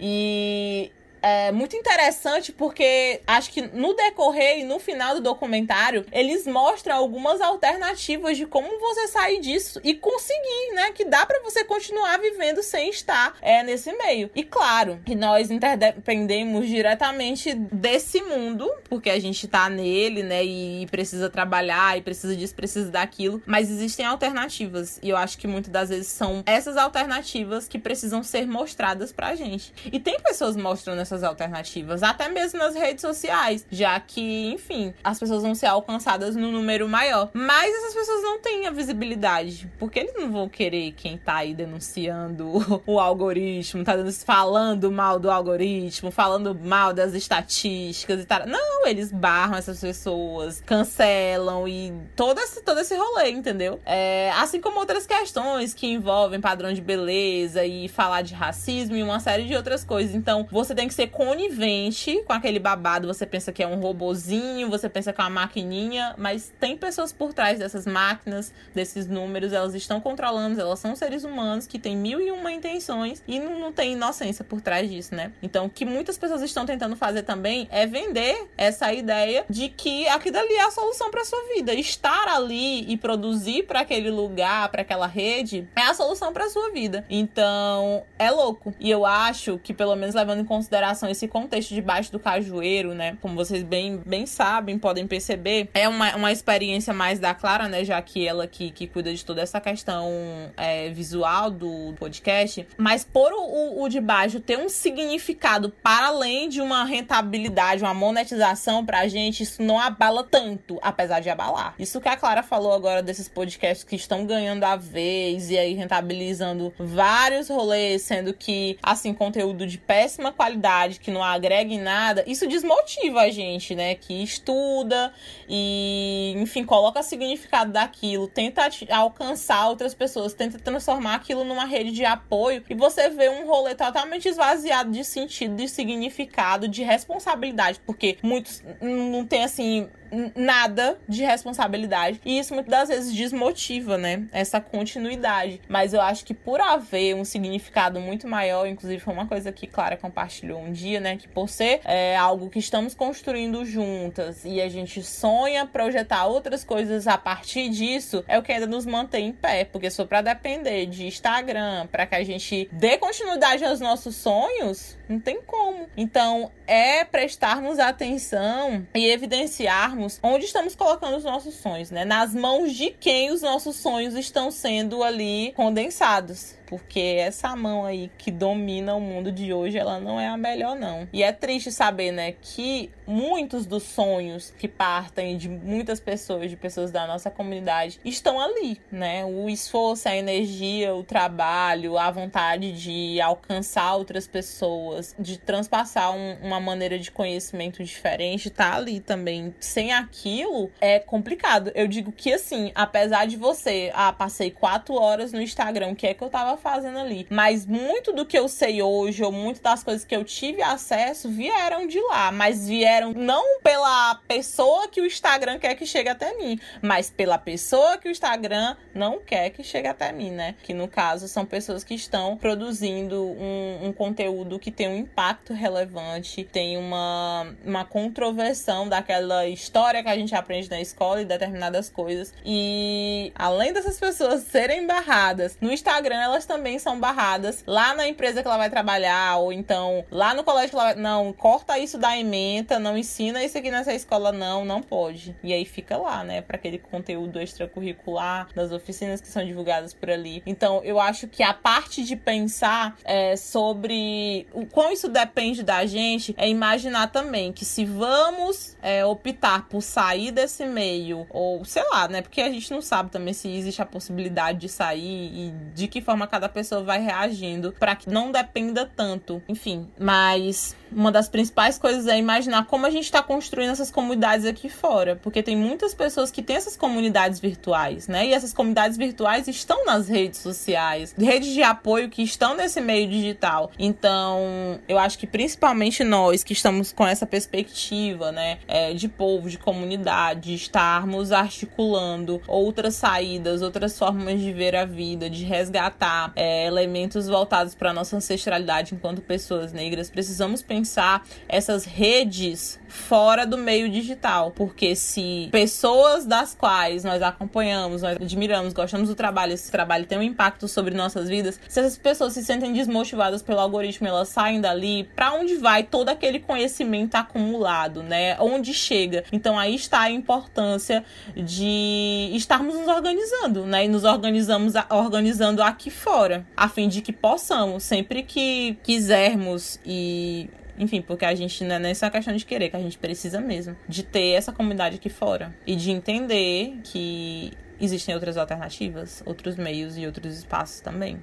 S1: E é muito interessante porque acho que no decorrer e no final do documentário eles mostram algumas alternativas de como você sair disso e conseguir, né? Que dá para você continuar vivendo sem estar é, nesse meio. E claro, que nós interdependemos diretamente desse mundo, porque a gente tá nele, né? E precisa trabalhar, e precisa disso, precisa daquilo. Mas existem alternativas. E eu acho que muitas das vezes são essas alternativas que precisam ser mostradas pra gente. E tem pessoas mostrando essas essas alternativas, até mesmo nas redes sociais, já que, enfim, as pessoas vão ser alcançadas no número maior. Mas essas pessoas não têm a visibilidade, porque eles não vão querer quem tá aí denunciando o algoritmo, tá falando mal do algoritmo, falando mal das estatísticas e tal. Não, eles barram essas pessoas, cancelam e todo esse, todo esse rolê, entendeu? É, assim como outras questões que envolvem padrão de beleza e falar de racismo e uma série de outras coisas. Então, você tem que ser ser conivente com aquele babado. Você pensa que é um robozinho, você pensa que é uma maquininha, mas tem pessoas por trás dessas máquinas, desses números, elas estão controlando, elas são seres humanos que têm mil e uma intenções e não, não tem inocência por trás disso, né? Então, o que muitas pessoas estão tentando fazer também é vender essa ideia de que aquilo ali é a solução para sua vida. Estar ali e produzir para aquele lugar, para aquela rede, é a solução para sua vida. Então, é louco. E eu acho que, pelo menos levando em consideração consideração esse contexto debaixo do cajueiro, né? Como vocês bem, bem sabem, podem perceber, é uma, uma experiência mais da Clara, né? Já que ela que, que cuida de toda essa questão é, visual do podcast. Mas por o, o, o de baixo ter um significado para além de uma rentabilidade, uma monetização pra gente, isso não abala tanto, apesar de abalar. Isso que a Clara falou agora desses podcasts que estão ganhando a vez e aí rentabilizando vários rolês, sendo que, assim, conteúdo de péssima qualidade que não agrega em nada, isso desmotiva a gente, né? Que estuda e, enfim, coloca significado daquilo, tenta alcançar outras pessoas, tenta transformar aquilo numa rede de apoio e você vê um rolê totalmente esvaziado de sentido, de significado, de responsabilidade, porque muitos não tem assim nada de responsabilidade. E isso muitas das vezes desmotiva, né? Essa continuidade. Mas eu acho que por haver um significado muito maior, inclusive foi uma coisa que Clara compartilhou um dia, né? Que por ser é, algo que estamos construindo juntas e a gente sonha projetar outras coisas a partir disso, é o que ainda nos mantém em pé. Porque se for pra depender de Instagram, para que a gente dê continuidade aos nossos sonhos, não tem como. Então, é prestarmos atenção e evidenciarmos onde estamos colocando os nossos sonhos, né? Nas mãos de quem os nossos sonhos estão sendo ali condensados porque essa mão aí que domina o mundo de hoje, ela não é a melhor não. E é triste saber, né, que muitos dos sonhos que partem de muitas pessoas, de pessoas da nossa comunidade, estão ali, né? O esforço, a energia, o trabalho, a vontade de alcançar outras pessoas, de transpassar um, uma maneira de conhecimento diferente, tá ali também. Sem aquilo é complicado. Eu digo que assim, apesar de você, ah, passei quatro horas no Instagram, o que é que eu tava fazendo ali. Mas muito do que eu sei hoje, ou muito das coisas que eu tive acesso, vieram de lá. Mas vieram não pela pessoa que o Instagram quer que chegue até mim, mas pela pessoa que o Instagram não quer que chegue até mim, né? Que no caso são pessoas que estão produzindo um, um conteúdo que tem um impacto relevante, tem uma, uma controversão daquela história que a gente aprende na escola e determinadas coisas. E além dessas pessoas serem barradas no Instagram, elas também são barradas lá na empresa que ela vai trabalhar, ou então lá no colégio que ela vai. Não, corta isso da ementa, não ensina isso aqui nessa escola, não, não pode. E aí fica lá, né, para aquele conteúdo extracurricular, das oficinas que são divulgadas por ali. Então, eu acho que a parte de pensar é, sobre o quão isso depende da gente é imaginar também que se vamos é, optar por sair desse meio, ou sei lá, né, porque a gente não sabe também se existe a possibilidade de sair e de que forma cada pessoa vai reagindo para que não dependa tanto. Enfim, mas uma das principais coisas é imaginar como a gente está construindo essas comunidades aqui fora, porque tem muitas pessoas que têm essas comunidades virtuais, né? E essas comunidades virtuais estão nas redes sociais, redes de apoio que estão nesse meio digital. Então, eu acho que principalmente nós que estamos com essa perspectiva, né, é, de povo, de comunidade, estarmos articulando outras saídas, outras formas de ver a vida, de resgatar é, elementos voltados para nossa ancestralidade enquanto pessoas negras, precisamos pensar essas redes fora do meio digital, porque se pessoas das quais nós acompanhamos, nós admiramos, gostamos do trabalho, esse trabalho tem um impacto sobre nossas vidas, se essas pessoas se sentem desmotivadas pelo algoritmo, elas saem dali, para onde vai todo aquele conhecimento acumulado, né? Onde chega? Então aí está a importância de estarmos nos organizando, né? E nos organizamos organizando aqui fora a fim de que possamos, sempre que quisermos e enfim, porque a gente não é nem só questão de querer, que a gente precisa mesmo de ter essa comunidade aqui fora e de entender que existem outras alternativas, outros meios e outros espaços também.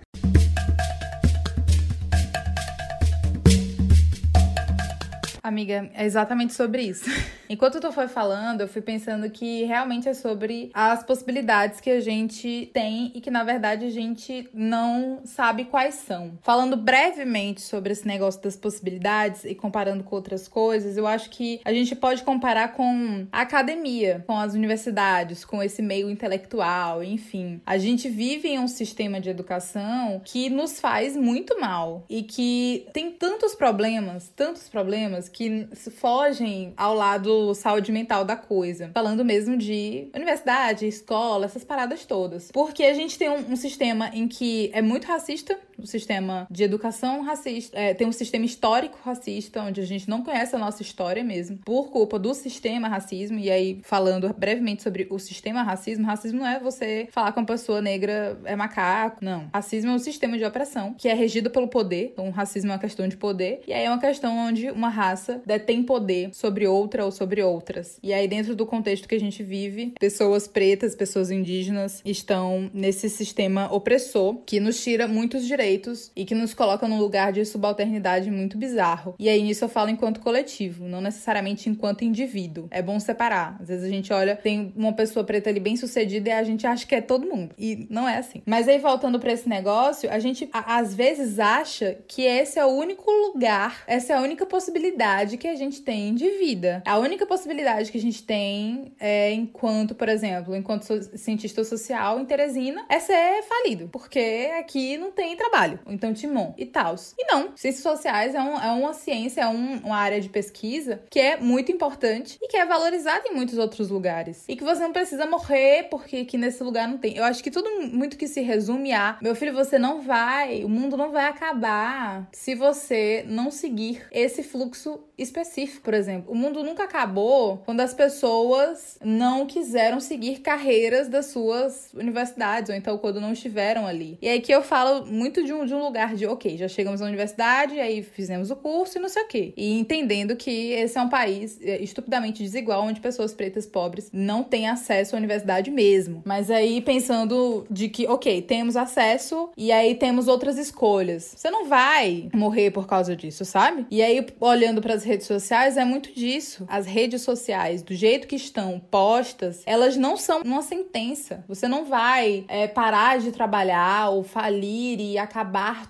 S2: Amiga, é exatamente sobre isso. Enquanto tu foi falando, eu fui pensando que realmente é sobre as possibilidades que a gente tem e que na verdade a gente não sabe quais são. Falando brevemente sobre esse negócio das possibilidades e comparando com outras coisas, eu acho que a gente pode comparar com a academia, com as universidades, com esse meio intelectual, enfim. A gente vive em um sistema de educação que nos faz muito mal e que tem tantos problemas, tantos problemas que fogem ao lado saúde mental da coisa. Falando mesmo de universidade, escola, essas paradas todas. Porque a gente tem um, um sistema em que é muito racista, um sistema de educação racista, é, tem um sistema histórico racista, onde a gente não conhece a nossa história mesmo, por culpa do sistema racismo. E aí, falando brevemente sobre o sistema racismo, racismo não é você falar com uma pessoa negra é macaco, não. Racismo é um sistema de opressão que é regido pelo poder. Então, racismo é uma questão de poder. E aí é uma questão onde uma raça raça detém poder sobre outra ou sobre outras. E aí, dentro do contexto que a gente vive, pessoas pretas, pessoas indígenas estão nesse sistema opressor que nos tira muitos direitos e que nos colocam num lugar de subalternidade muito bizarro. E aí nisso eu falo enquanto coletivo, não necessariamente enquanto indivíduo. É bom separar. Às vezes a gente olha, tem uma pessoa preta ali bem sucedida e a gente acha que é todo mundo. E não é assim. Mas aí voltando para esse negócio, a gente a, às vezes acha que esse é o único lugar, essa é a única possibilidade que a gente tem de vida. A única possibilidade que a gente tem é enquanto, por exemplo, enquanto so cientista social em Teresina, é ser falido. Porque aqui não tem trabalho. Então, Timon e tal. E não, ciências sociais é, um, é uma ciência, é um, uma área de pesquisa que é muito importante e que é valorizada em muitos outros lugares. E que você não precisa morrer porque aqui nesse lugar não tem. Eu acho que tudo muito que se resume a: meu filho, você não vai, o mundo não vai acabar se você não seguir esse fluxo específico, por exemplo. O mundo nunca acabou quando as pessoas não quiseram seguir carreiras das suas universidades, ou então quando não estiveram ali. E aí que eu falo muito de um, de um lugar de, ok, já chegamos na universidade, aí fizemos o curso e não sei o quê. E entendendo que esse é um país é, estupidamente desigual, onde pessoas pretas pobres não têm acesso à universidade mesmo. Mas aí pensando de que, ok, temos acesso e aí temos outras escolhas. Você não vai morrer por causa disso, sabe? E aí, olhando para as redes sociais, é muito disso. As redes sociais, do jeito que estão postas, elas não são uma sentença. Você não vai é, parar de trabalhar ou falir e acabar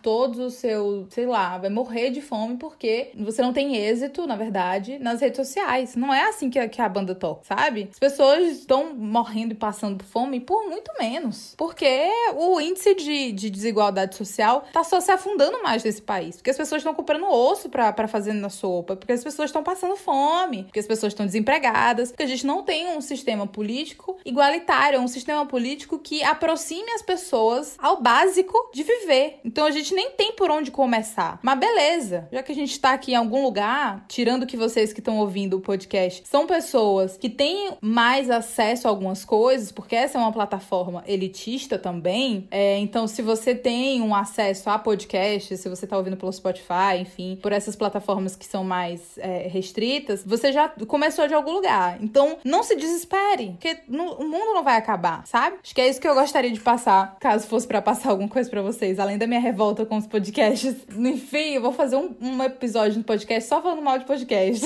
S2: todos os seus, sei lá, vai morrer de fome porque você não tem êxito, na verdade, nas redes sociais. Não é assim que a, que a banda toca, sabe? As pessoas estão morrendo e passando fome por muito menos. Porque o índice de, de desigualdade social tá só se afundando mais nesse país. Porque as pessoas estão comprando osso para fazer na sopa. Porque as pessoas estão passando fome. Porque as pessoas estão desempregadas. Porque a gente não tem um sistema político igualitário. Um sistema político que aproxime as pessoas ao básico de viver. Então a gente nem tem por onde começar. Mas beleza. Já que a gente tá aqui em algum lugar, tirando que vocês que estão ouvindo o podcast são pessoas que têm mais acesso a algumas coisas, porque essa é uma plataforma elitista também. É, então, se você tem um acesso a podcasts, se você tá ouvindo pelo Spotify, enfim, por essas plataformas que são mais é, restritas, você já começou de algum lugar. Então, não se desespere, porque no, o mundo não vai acabar, sabe? Acho que é isso que eu gostaria de passar, caso fosse para passar alguma coisa para vocês, além da minha revolta com os podcasts. Enfim, eu vou fazer um, um episódio no podcast só falando mal de podcast.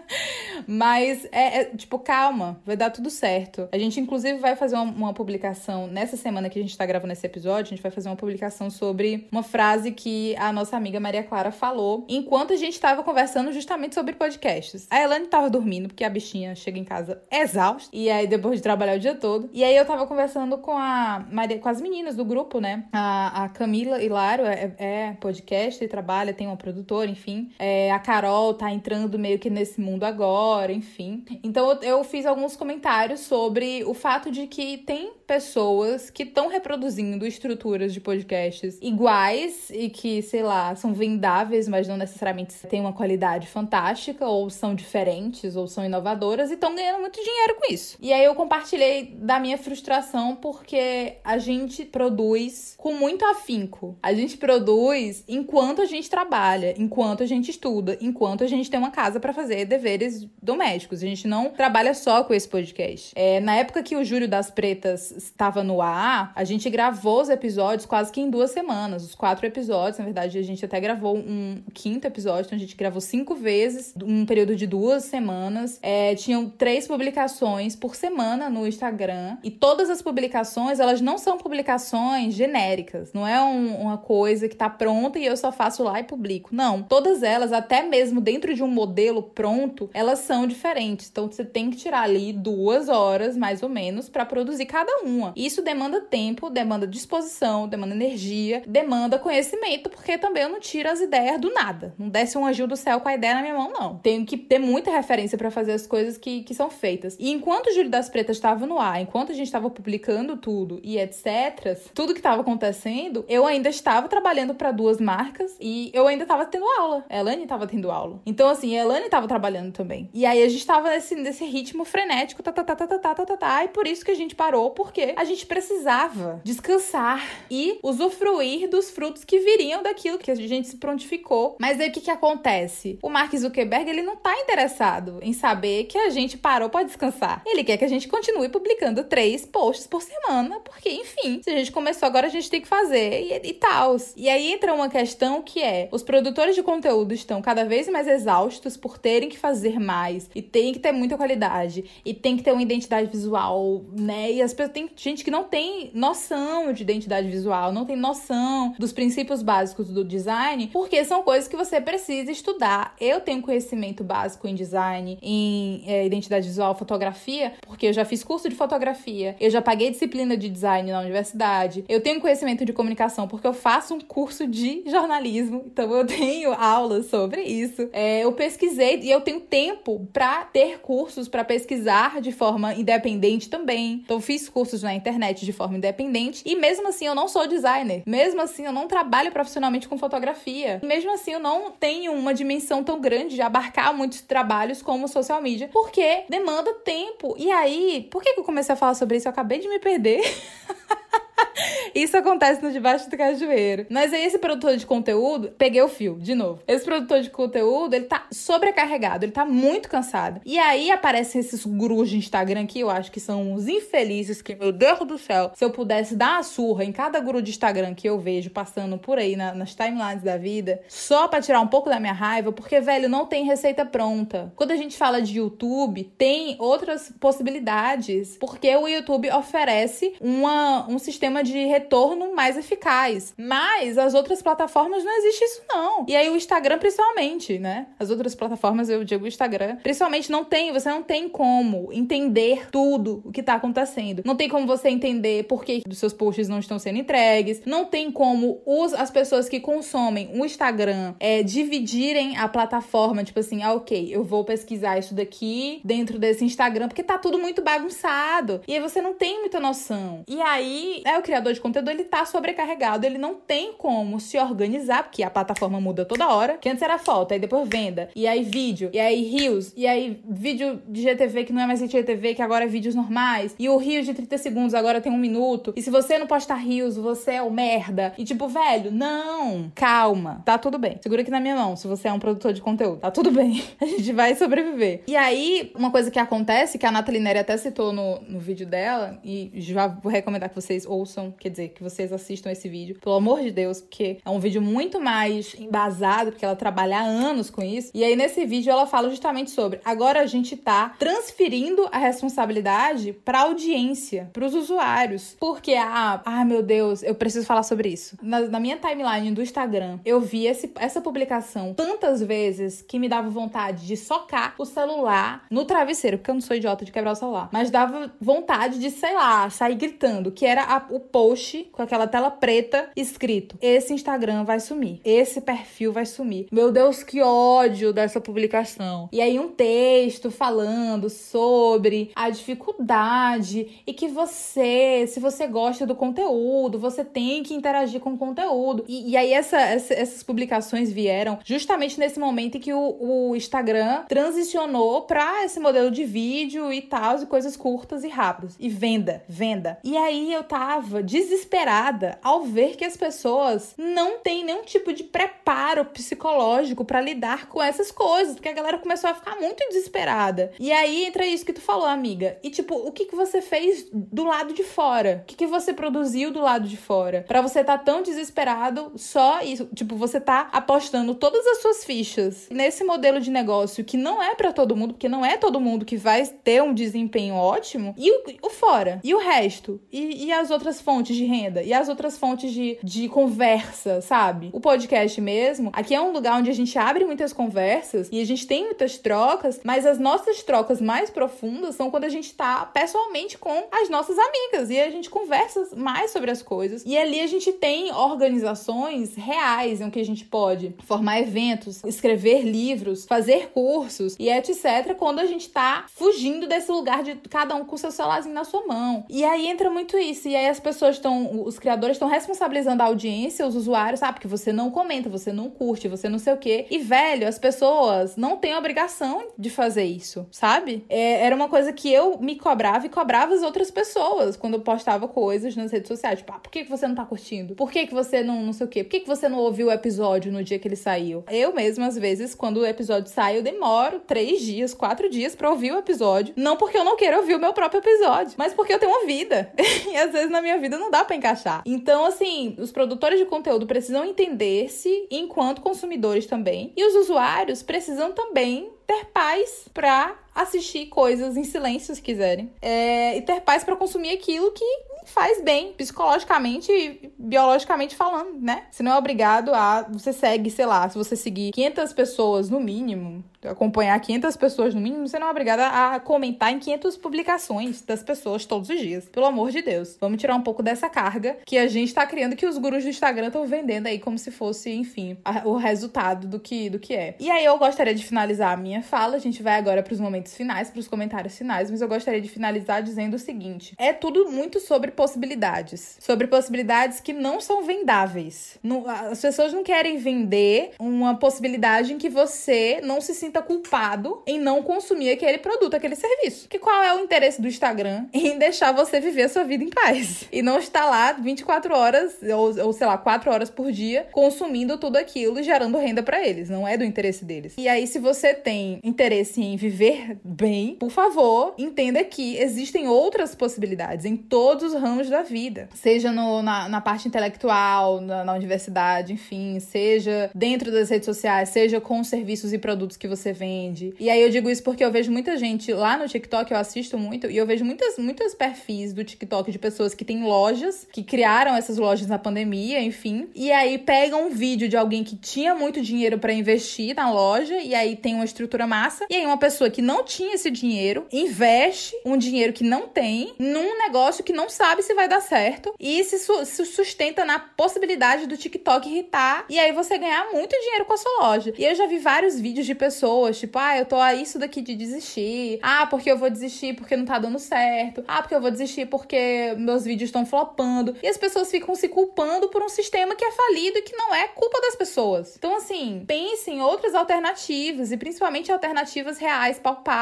S2: Mas é, é, tipo, calma, vai dar tudo certo. A gente, inclusive, vai fazer uma, uma, publicação nessa semana que a gente tá gravando esse episódio. A gente vai fazer uma publicação sobre uma frase que a nossa amiga Maria Clara falou enquanto a gente tava conversando justamente sobre podcasts. A Elane tava dormindo, porque a bichinha chega em casa exausta. E aí, depois de trabalhar o dia todo. E aí, eu tava conversando com a Maria, com as meninas do grupo, né? A, a Camila Hilário é, é podcast e trabalha, tem uma produtora, enfim. É, a Carol tá entrando meio que nesse mundo agora, enfim. Então eu fiz alguns comentários sobre o fato de que tem pessoas que estão reproduzindo estruturas de podcasts iguais e que, sei lá, são vendáveis, mas não necessariamente têm uma qualidade fantástica, ou são diferentes, ou são inovadoras, e estão ganhando muito dinheiro com isso. E aí eu compartilhei da minha frustração porque a gente produz com muito afinco. A gente produz enquanto a gente trabalha, enquanto a gente estuda, enquanto a gente tem uma casa para fazer deveres domésticos. A gente não trabalha só com esse podcast. É, na época que o Júlio das Pretas estava no ar, a gente gravou os episódios quase que em duas semanas. Os quatro episódios, na verdade, a gente até gravou um quinto episódio, então a gente gravou cinco vezes, um período de duas semanas. É, tinham três publicações por semana no Instagram. E todas as publicações, elas não são publicações genéricas. Não é um, uma coisa que tá pronta e eu só faço lá e publico. Não. Todas elas, até mesmo dentro de um modelo pronto, elas são diferentes. Então você tem que tirar ali duas horas, mais ou menos, para produzir cada uma. Isso demanda tempo, demanda disposição, demanda energia, demanda conhecimento, porque também eu não tiro as ideias do nada. Não desce um anjo do céu com a ideia na minha mão, não. Tenho que ter muita referência para fazer as coisas que, que são feitas. E enquanto o Júlio das Pretas estava no ar, enquanto a gente estava publicando tudo e etc., tudo que estava acontecendo, eu ainda estava trabalhando para duas marcas e eu ainda estava tendo aula. A Elane estava tendo aula. Então, assim, a Elane estava trabalhando também. E aí a gente estava nesse, nesse ritmo frenético, tá, tá, tá, tá, tá, tá, tá, tá, e por isso que a gente parou, porque porque a gente precisava descansar e usufruir dos frutos que viriam daquilo que a gente se prontificou. Mas aí o que, que acontece? O Mark Zuckerberg ele não tá interessado em saber que a gente parou para descansar. Ele quer que a gente continue publicando três posts por semana, porque, enfim, se a gente começou agora, a gente tem que fazer e, e tal. E aí entra uma questão que é: os produtores de conteúdo estão cada vez mais exaustos por terem que fazer mais e tem que ter muita qualidade e tem que ter uma identidade visual, né? E as pessoas tem gente que não tem noção de identidade visual, não tem noção dos princípios básicos do design, porque são coisas que você precisa estudar. Eu tenho conhecimento básico em design, em é, identidade visual, fotografia, porque eu já fiz curso de fotografia, eu já paguei disciplina de design na universidade, eu tenho conhecimento de comunicação porque eu faço um curso de jornalismo, então eu tenho aulas sobre isso. É, eu pesquisei e eu tenho tempo para ter cursos para pesquisar de forma independente também. Então fiz cursos na internet de forma independente e mesmo assim eu não sou designer. Mesmo assim eu não trabalho profissionalmente com fotografia. E mesmo assim eu não tenho uma dimensão tão grande de abarcar muitos trabalhos como social media, porque demanda tempo. E aí, por que, que eu comecei a falar sobre isso? Eu acabei de me perder. Isso acontece no Debaixo do Cajueiro. Mas aí esse produtor de conteúdo, peguei o fio, de novo. Esse produtor de conteúdo, ele tá sobrecarregado, ele tá muito cansado. E aí aparecem esses gurus de Instagram que eu acho que são os infelizes que, meu Deus do céu, se eu pudesse dar uma surra em cada guru de Instagram que eu vejo passando por aí na, nas timelines da vida, só para tirar um pouco da minha raiva, porque, velho, não tem receita pronta. Quando a gente fala de YouTube, tem outras possibilidades, porque o YouTube oferece uma, um sistema de retorno mais eficaz. Mas as outras plataformas não existe isso não. E aí o Instagram principalmente, né? As outras plataformas, eu digo o Instagram, principalmente não tem, você não tem como entender tudo o que tá acontecendo. Não tem como você entender por que os seus posts não estão sendo entregues. Não tem como os, as pessoas que consomem o Instagram é, dividirem a plataforma, tipo assim, ah, ok, eu vou pesquisar isso daqui dentro desse Instagram, porque tá tudo muito bagunçado. E aí você não tem muita noção. E aí, é o criador de conteúdo ele tá sobrecarregado, ele não tem como se organizar, porque a plataforma muda toda hora. Que antes era foto, aí depois venda, e aí vídeo, e aí rios, e aí vídeo de GTV que não é mais GTV, que agora é vídeos normais, e o rio de 30 segundos agora tem um minuto. E se você não postar rios, você é o merda. E tipo, velho, não, calma, tá tudo bem. Segura aqui na minha mão, se você é um produtor de conteúdo, tá tudo bem. A gente vai sobreviver. E aí, uma coisa que acontece, que a Nathalie Neri até citou no, no vídeo dela, e já vou recomendar que vocês ouçam, quer dizer, que vocês assistam esse vídeo, pelo amor de Deus, porque é um vídeo muito mais embasado, porque ela trabalha há anos com isso. E aí, nesse vídeo, ela fala justamente sobre agora a gente tá transferindo a responsabilidade pra audiência, pros usuários. Porque, ah, ah meu Deus, eu preciso falar sobre isso. Na, na minha timeline do Instagram, eu vi esse, essa publicação tantas vezes que me dava vontade de socar o celular no travesseiro, porque eu não sou idiota de quebrar o celular, mas dava vontade de, sei lá, sair gritando, que era a, o post com aquela tela preta escrito: Esse Instagram vai sumir. Esse perfil vai sumir. Meu Deus, que ódio dessa publicação. E aí um texto falando sobre a dificuldade e que você, se você gosta do conteúdo, você tem que interagir com o conteúdo. E, e aí essa, essa, essas publicações vieram justamente nesse momento em que o, o Instagram transicionou para esse modelo de vídeo e tal, e coisas curtas e rápidas. E venda, venda. E aí eu tava desesperada desesperada ao ver que as pessoas não têm nenhum tipo de preparo psicológico para lidar com essas coisas, porque a galera começou a ficar muito desesperada. E aí entra isso que tu falou, amiga. E tipo, o que que você fez do lado de fora? O que que você produziu do lado de fora? Para você estar tá tão desesperado só isso, tipo, você tá apostando todas as suas fichas nesse modelo de negócio que não é para todo mundo, porque não é todo mundo que vai ter um desempenho ótimo. E o, o fora? E o resto? E, e as outras fontes de renda e as outras fontes de, de conversa, sabe? O podcast mesmo, aqui é um lugar onde a gente abre muitas conversas e a gente tem muitas trocas, mas as nossas trocas mais profundas são quando a gente tá pessoalmente com as nossas amigas e a gente conversa mais sobre as coisas. E ali a gente tem organizações reais em que a gente pode formar eventos, escrever livros, fazer cursos e etc. Quando a gente tá fugindo desse lugar de cada um com seu celularzinho na sua mão. E aí entra muito isso. E aí as pessoas estão os criadores estão responsabilizando a audiência, os usuários, sabe? Porque você não comenta, você não curte, você não sei o quê. E, velho, as pessoas não têm obrigação de fazer isso, sabe? É, era uma coisa que eu me cobrava e cobrava as outras pessoas quando eu postava coisas nas redes sociais. Tipo, ah, por que, que você não tá curtindo? Por que, que você não, não sei o quê? Por que, que você não ouviu o episódio no dia que ele saiu? Eu mesma, às vezes, quando o episódio sai, eu demoro três dias, quatro dias pra ouvir o episódio. Não porque eu não quero ouvir o meu próprio episódio, mas porque eu tenho uma vida. e às vezes na minha vida não dá para encaixar. Então, assim, os produtores de conteúdo precisam entender-se enquanto consumidores também. E os usuários precisam também ter paz pra assistir coisas em silêncio se quiserem. É, e ter paz para consumir aquilo que faz bem, psicologicamente e biologicamente falando, né? Você não é obrigado a. Você segue, sei lá, se você seguir 500 pessoas no mínimo, acompanhar 500 pessoas no mínimo, você não é obrigado a comentar em 500 publicações das pessoas todos os dias. Pelo amor de Deus. Vamos tirar um pouco dessa carga que a gente tá criando, que os gurus do Instagram estão vendendo aí como se fosse, enfim, a, o resultado do que, do que é. E aí eu gostaria de finalizar a minha fala. A gente vai agora para os momentos finais, para os comentários finais, mas eu gostaria de finalizar dizendo o seguinte: é tudo muito sobre possibilidades. Sobre possibilidades que não são vendáveis. Não, as pessoas não querem vender uma possibilidade em que você não se sinta culpado em não consumir aquele produto, aquele serviço. Que qual é o interesse do Instagram em deixar você viver a sua vida em paz? E não estar lá 24 horas, ou, ou sei lá, 4 horas por dia, consumindo tudo aquilo e gerando renda para eles. Não é do interesse deles. E aí, se você tem interesse em viver bem, por favor, entenda que existem outras possibilidades em todos os ramos da vida. Seja no, na, na parte intelectual, na, na universidade, enfim, seja dentro das redes sociais, seja com os serviços e produtos que você vende. E aí eu digo isso porque eu vejo muita gente lá no TikTok, eu assisto muito, e eu vejo muitas, muitos perfis do TikTok de pessoas que têm lojas, que criaram essas lojas na pandemia, enfim. E aí pegam um vídeo de alguém que tinha muito dinheiro para investir na loja, e aí tem uma estrutura massa. E aí uma pessoa que não tinha esse dinheiro investe um dinheiro que não tem num negócio que não sabe se vai dar certo e se, su se sustenta na possibilidade do TikTok irritar e aí você ganhar muito dinheiro com a sua loja. E eu já vi vários vídeos de pessoas, tipo, ah, eu tô a isso daqui de desistir. Ah, porque eu vou desistir porque não tá dando certo. Ah, porque eu vou desistir porque meus vídeos estão flopando. E as pessoas ficam se culpando por um sistema que é falido e que não é culpa das pessoas. Então, assim, pense em outras alternativas e principalmente alternativas reais, palpáveis,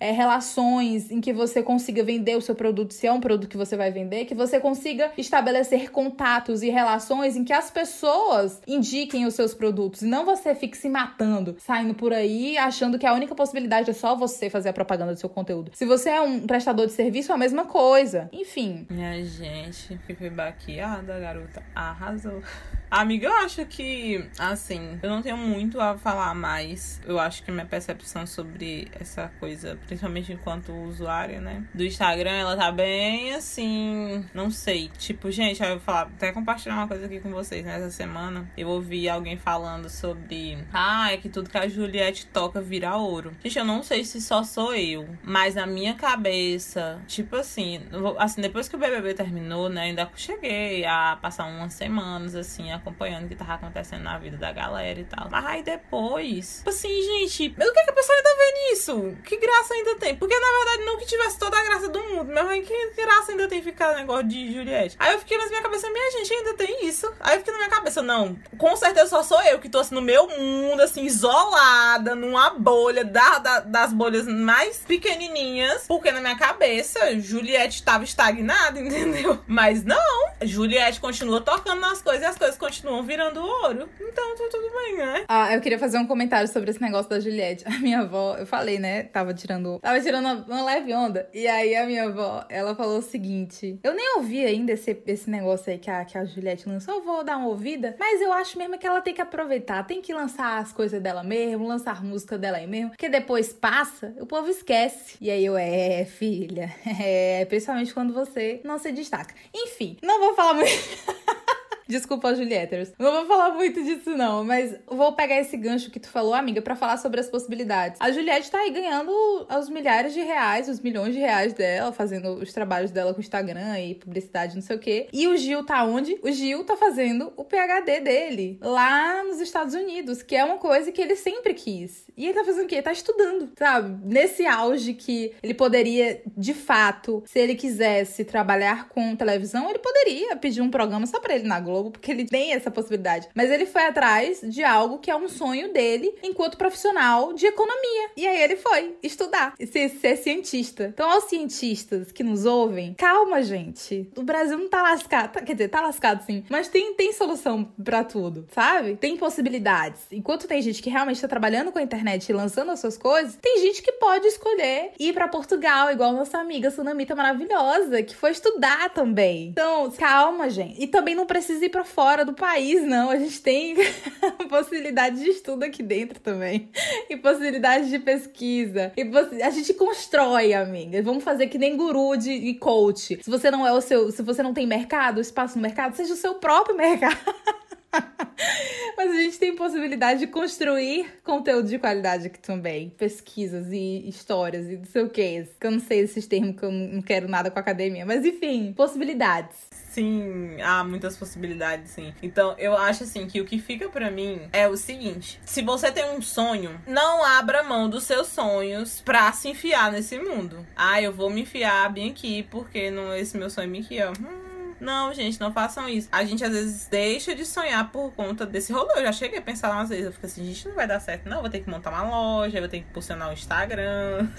S2: é, relações em que você consiga vender o seu produto, se é um produto que você vai vender, que você consiga estabelecer contatos e relações em que as pessoas indiquem os seus produtos e não você fique se matando, saindo por aí achando que a única possibilidade é só você fazer a propaganda do seu conteúdo. Se você é um prestador de serviço, é a mesma coisa. Enfim.
S1: Minha gente, fiquei baqueada, garota. Arrasou. Amiga, eu acho que, assim, eu não tenho muito a falar mais. Eu acho que minha percepção sobre essa coisa, principalmente enquanto usuária, né, do Instagram, ela tá bem assim, não sei. Tipo, gente, eu vou falar, até compartilhar uma coisa aqui com vocês nessa né, semana. Eu ouvi alguém falando sobre, ah, é que tudo que a Juliette toca vira ouro. Gente, eu não sei se só sou eu, mas na minha cabeça, tipo assim, assim, depois que o BBB terminou, né, ainda cheguei a passar umas semanas assim, acompanhando o que tava acontecendo na vida da galera e tal. Mas aí depois, tipo assim, gente, mas o que, é que a pessoa ainda vê nisso? Que graça ainda tem? Porque na verdade não que tivesse toda a graça do mundo, mas que graça ainda tem ficar negócio de Juliette? Aí eu fiquei na minha cabeça, minha gente, ainda tem isso. Aí eu fiquei na minha cabeça, não, com certeza só sou eu que tô assim no meu mundo, assim, isolada, numa bolha da, da das bolhas mais pequenininhas, porque na minha cabeça Juliette tava estagnada, entendeu? Mas não, Juliette continua tocando nas coisas e as coisas continuam virando ouro. Então tá tudo bem, né?
S2: Ah, eu queria fazer um comentário sobre esse negócio da Juliette. A minha avó, eu falei, né? Tava tirando. Tava tirando uma leve onda. E aí a minha avó, ela falou o seguinte: Eu nem ouvi ainda esse, esse negócio aí que a, que a Juliette lançou. Eu vou dar uma ouvida. Mas eu acho mesmo que ela tem que aproveitar. Tem que lançar as coisas dela mesmo, lançar música dela aí mesmo. Porque depois passa, o povo esquece. E aí eu, é, filha. É, principalmente quando você não se destaca. Enfim, não vou falar muito. Desculpa, Julietters. Não vou falar muito disso, não, mas vou pegar esse gancho que tu falou, amiga, para falar sobre as possibilidades. A Juliette tá aí ganhando os milhares de reais, os milhões de reais dela, fazendo os trabalhos dela com Instagram e publicidade, não sei o quê. E o Gil tá onde? O Gil tá fazendo o PhD dele lá nos Estados Unidos, que é uma coisa que ele sempre quis. E ele tá fazendo o quê? Ele tá estudando, sabe? Nesse auge que ele poderia, de fato, se ele quisesse trabalhar com televisão, ele poderia pedir um programa só pra ele na Globo, porque ele tem essa possibilidade. Mas ele foi atrás de algo que é um sonho dele enquanto profissional de economia. E aí ele foi estudar, ser, ser cientista. Então, aos cientistas que nos ouvem, calma, gente. O Brasil não tá lascado. Tá, quer dizer, tá lascado sim. Mas tem, tem solução para tudo, sabe? Tem possibilidades. Enquanto tem gente que realmente tá trabalhando com a internet e lançando as suas coisas, tem gente que pode escolher ir para Portugal, igual nossa amiga Sunamita maravilhosa, que foi estudar também. Então, calma, gente. E também não precisa ir para fora do país, não. A gente tem possibilidade de estudo aqui dentro também. E possibilidade de pesquisa. E a gente constrói, amiga. Vamos fazer que nem guru de e coach. Se você não é o seu, se você não tem mercado, espaço no mercado, seja o seu próprio mercado. Mas a gente tem possibilidade de construir conteúdo de qualidade aqui também. Pesquisas e histórias e não sei o que. Eu não sei esses termos, que eu não quero nada com a academia. Mas enfim, possibilidades.
S1: Sim, há muitas possibilidades, sim. Então, eu acho assim que o que fica para mim é o seguinte: se você tem um sonho, não abra mão dos seus sonhos pra se enfiar nesse mundo. Ah, eu vou me enfiar bem aqui porque não esse meu sonho me enfiou. Hum, não, gente, não façam isso. A gente às vezes deixa de sonhar por conta desse rolê. Eu já cheguei a pensar umas vezes. Eu fico assim, gente, não vai dar certo. Não, vou ter que montar uma loja, vou ter que impulsionar o Instagram.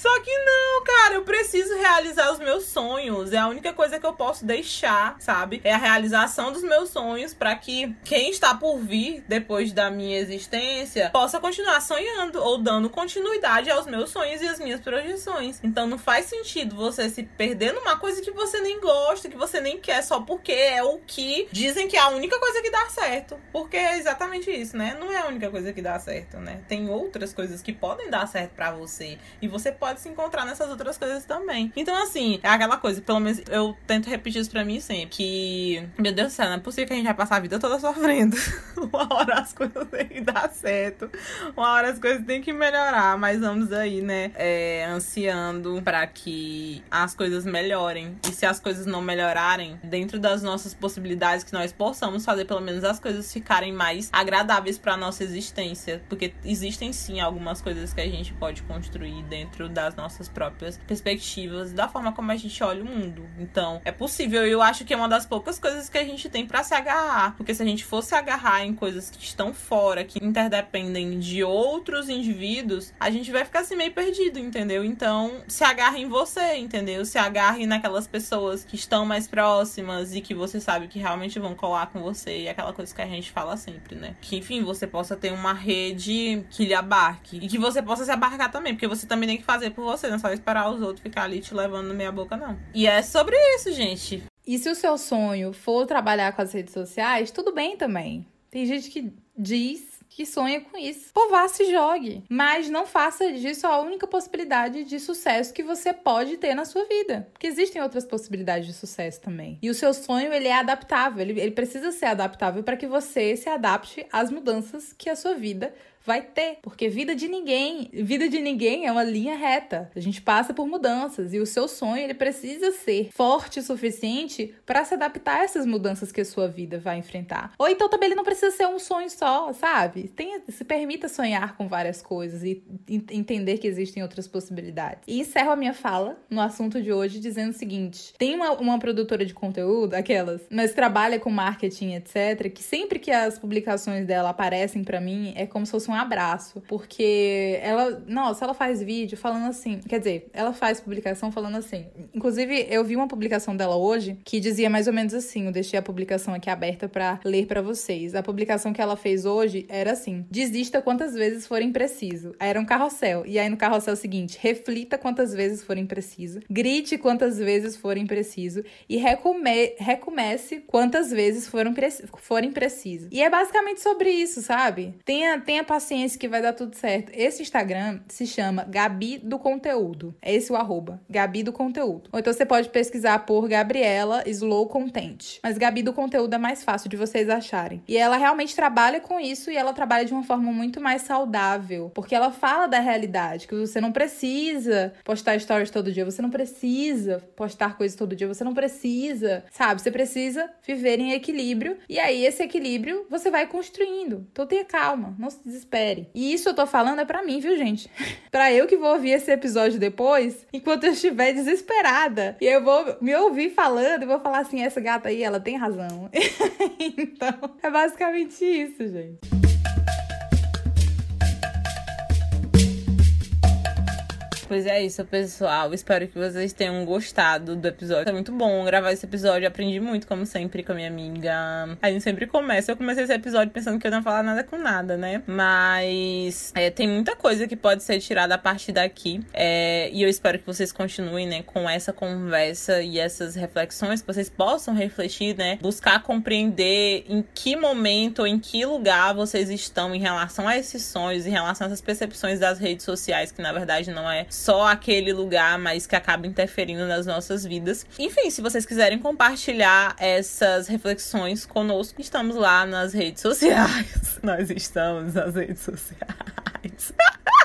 S1: Só que não, cara, eu preciso realizar os meus sonhos. É a única coisa que eu posso deixar, sabe? É a realização dos meus sonhos para que quem está por vir depois da minha existência possa continuar sonhando ou dando continuidade aos meus sonhos e às minhas projeções. Então não faz sentido você se perder numa coisa que você nem gosta, que você nem quer só porque é o que dizem que é a única coisa que dá certo. Porque é exatamente isso, né? Não é a única coisa que dá certo, né? Tem outras coisas que podem dar certo para você e você pode pode se encontrar nessas outras coisas também. Então, assim, é aquela coisa, pelo menos eu tento repetir isso pra mim sempre, que, meu Deus do céu, não é possível que a gente vai passar a vida toda sofrendo. Uma hora as coisas têm que dar certo, uma hora as coisas têm que melhorar, mas vamos aí, né, é, ansiando para que as coisas melhorem. E se as coisas não melhorarem, dentro das nossas possibilidades, que nós possamos fazer pelo menos as coisas ficarem mais agradáveis para nossa existência, porque existem sim algumas coisas que a gente pode construir dentro da das nossas próprias perspectivas, da forma como a gente olha o mundo. Então, é possível. Eu acho que é uma das poucas coisas que a gente tem para se agarrar. Porque se a gente fosse agarrar em coisas que estão fora, que interdependem de outros indivíduos, a gente vai ficar assim meio perdido, entendeu? Então, se agarre em você, entendeu? Se agarre naquelas pessoas que estão mais próximas e que você sabe que realmente vão colar com você. E aquela coisa que a gente fala sempre, né? Que, enfim, você possa ter uma rede que lhe abarque. E que você possa se abarcar também, porque você também tem que fazer fazer por você, não é só esperar os outros ficar ali te levando na minha boca, não. E é sobre isso, gente.
S2: E se o seu sonho for trabalhar com as redes sociais, tudo bem também. Tem gente que diz que sonha com isso. Pô, vá, se jogue. Mas não faça disso a única possibilidade de sucesso que você pode ter na sua vida. Porque existem outras possibilidades de sucesso também. E o seu sonho, ele é adaptável. Ele, ele precisa ser adaptável para que você se adapte às mudanças que a sua vida vai ter, porque vida de ninguém, vida de ninguém é uma linha reta. A gente passa por mudanças e o seu sonho ele precisa ser forte o suficiente para se adaptar a essas mudanças que a sua vida vai enfrentar. Ou então também ele não precisa ser um sonho só, sabe? Tenha, se permita sonhar com várias coisas e entender que existem outras possibilidades. E encerro a minha fala no assunto de hoje dizendo o seguinte: tem uma, uma produtora de conteúdo, aquelas, mas trabalha com marketing, etc, que sempre que as publicações dela aparecem para mim é como se fosse um abraço, porque ela, nossa, ela faz vídeo falando assim, quer dizer, ela faz publicação falando assim. Inclusive, eu vi uma publicação dela hoje que dizia mais ou menos assim, eu deixei a publicação aqui aberta para ler para vocês. A publicação que ela fez hoje era assim: desista quantas vezes forem preciso. Era um carrossel. E aí no carrossel é o seguinte: reflita quantas vezes forem preciso, grite quantas vezes forem preciso e recome recomece quantas vezes forem, pre forem preciso. E é basicamente sobre isso, sabe? Tenha, tenha paciência paciência que vai dar tudo certo. Esse Instagram se chama Gabi do Conteúdo. É esse o arroba, Gabi do Conteúdo. Ou então você pode pesquisar por Gabriela Slow Content. Mas Gabi do Conteúdo é mais fácil de vocês acharem. E ela realmente trabalha com isso e ela trabalha de uma forma muito mais saudável, porque ela fala da realidade, que você não precisa postar stories todo dia, você não precisa postar coisas todo dia, você não precisa, sabe? Você precisa viver em equilíbrio e aí esse equilíbrio você vai construindo. Então tenha calma, não se desespere. E isso eu tô falando é para mim, viu, gente? para eu que vou ouvir esse episódio depois, enquanto eu estiver desesperada. E eu vou me ouvir falando e vou falar assim: essa gata aí, ela tem razão. então, é basicamente isso, gente.
S1: Pois é isso, pessoal. Espero que vocês tenham gostado do episódio. É muito bom gravar esse episódio. Aprendi muito, como sempre, com a minha amiga. A gente sempre começa. Eu comecei esse episódio pensando que eu não ia falar nada com nada, né? Mas é, tem muita coisa que pode ser tirada a partir daqui. É, e eu espero que vocês continuem, né, com essa conversa e essas reflexões, que vocês possam refletir, né? Buscar compreender em que momento ou em que lugar vocês estão em relação a esses sonhos, em relação a essas percepções das redes sociais, que na verdade não é só aquele lugar, mas que acaba interferindo nas nossas vidas. Enfim, se vocês quiserem compartilhar essas reflexões conosco, estamos lá nas redes sociais. Nós estamos nas redes sociais.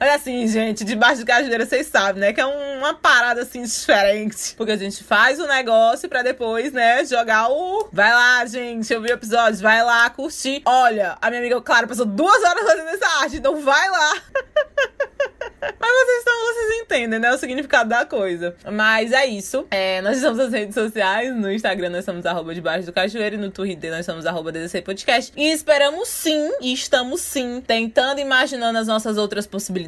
S1: Olha assim, gente, debaixo de cajueira, vocês sabem, né? Que é uma parada assim diferente. Porque a gente faz o negócio pra depois, né, jogar o. Vai lá, gente, eu vi o episódio, vai lá curtir. Olha, a minha amiga Clara passou duas horas fazendo essa arte, então vai lá. Mas vocês, estão, vocês entendem, né? O significado da coisa. Mas é isso. É, nós estamos nas redes sociais. No Instagram nós somos arroba debaixo do cajueiro. E no Twitter nós somos arroba DDC Podcast. E esperamos sim, e estamos sim, tentando imaginando as nossas outras possibilidades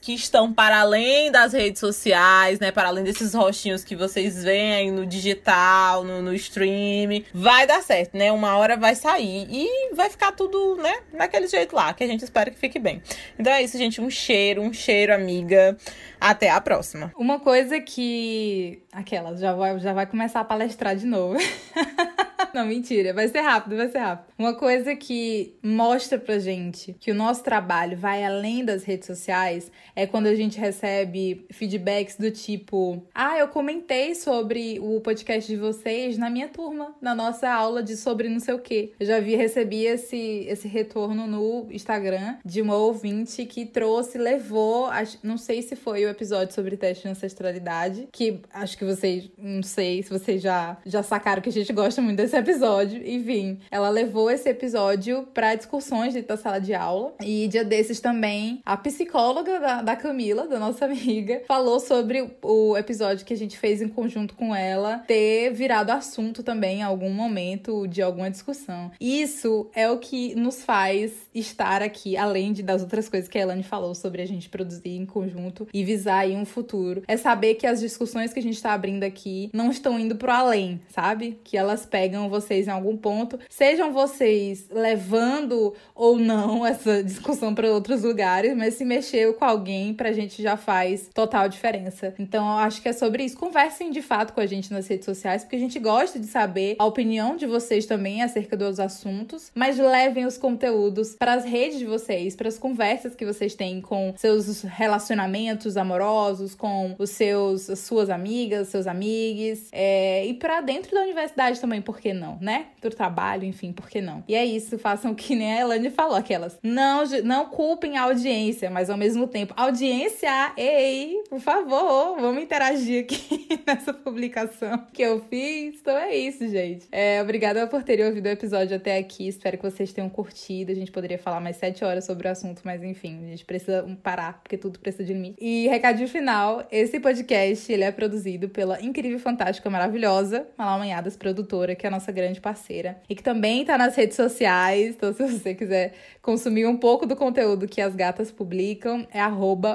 S1: que estão para além das redes sociais, né? Para além desses rostinhos que vocês veem no digital, no, no stream. Vai dar certo, né? Uma hora vai sair e vai ficar tudo, né? Daquele jeito lá, que a gente espera que fique bem. Então é isso, gente. Um cheiro, um cheiro, amiga. Até a próxima.
S2: Uma coisa que. Aquela, já vai, já vai começar a palestrar de novo. Não, mentira. Vai ser rápido, vai ser rápido. Uma coisa que mostra pra gente que o nosso trabalho vai além das redes sociais é quando a gente recebe feedbacks do tipo: Ah, eu comentei sobre o podcast de vocês na minha turma, na nossa aula de sobre não sei o quê. Eu já vi, recebi esse, esse retorno no Instagram de uma ouvinte que trouxe, levou, não sei se foi o episódio sobre teste de ancestralidade, que acho que vocês, não sei se vocês já, já sacaram que a gente gosta muito desse episódio. Enfim, ela levou esse episódio para discussões dentro da sala de aula. E dia desses também, a psicóloga da, da Camila, da nossa amiga, falou sobre o episódio que a gente fez em conjunto com ela ter virado assunto também em algum momento de alguma discussão. Isso é o que nos faz estar aqui, além de das outras coisas que a Elane falou sobre a gente produzir em conjunto e visar aí um futuro. É saber que as discussões que a gente está abrindo aqui não estão indo pro além, sabe? Que elas pegam vocês em algum ponto, sejam vocês levando ou não essa discussão para outros lugares, mas se mexeu com alguém, pra gente já faz total diferença. Então, eu acho que é sobre isso. Conversem de fato com a gente nas redes sociais, porque a gente gosta de saber a opinião de vocês também acerca dos assuntos, mas levem os conteúdos para as redes de vocês, para as conversas que vocês têm com seus relacionamentos amorosos, com os seus, as suas amigas, seus amigos, é, e para dentro da universidade também, por que não, né? Do trabalho, enfim, por que não? E é isso, façam o que nem a Elane falou, aquelas. Não, não culpem a audiência, mas ao mesmo tempo, audiência, ei, por favor, vamos interagir aqui nessa publicação que eu fiz. Então é isso, gente. É, obrigada por terem ouvido o episódio até aqui. Espero que vocês tenham curtido. A gente poderia falar mais sete horas sobre o assunto, mas enfim, a gente precisa parar, porque tudo precisa de limite. E recadinho final: esse podcast ele é produzido pela incrível, fantástica, maravilhosa Malamanhadas Produtora, que é a nossa grande parceira. E que também tá nas redes sociais. Então, se você quiser consumir um pouco do conteúdo que as gatas publicam, é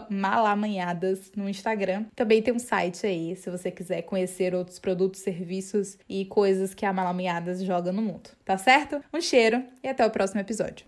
S2: malamanhadas no Instagram. Também tem um site aí, se você quiser conhecer outros produtos, serviços e coisas que a Malamanhadas joga no mundo. Tá certo? Um cheiro e até o próximo episódio.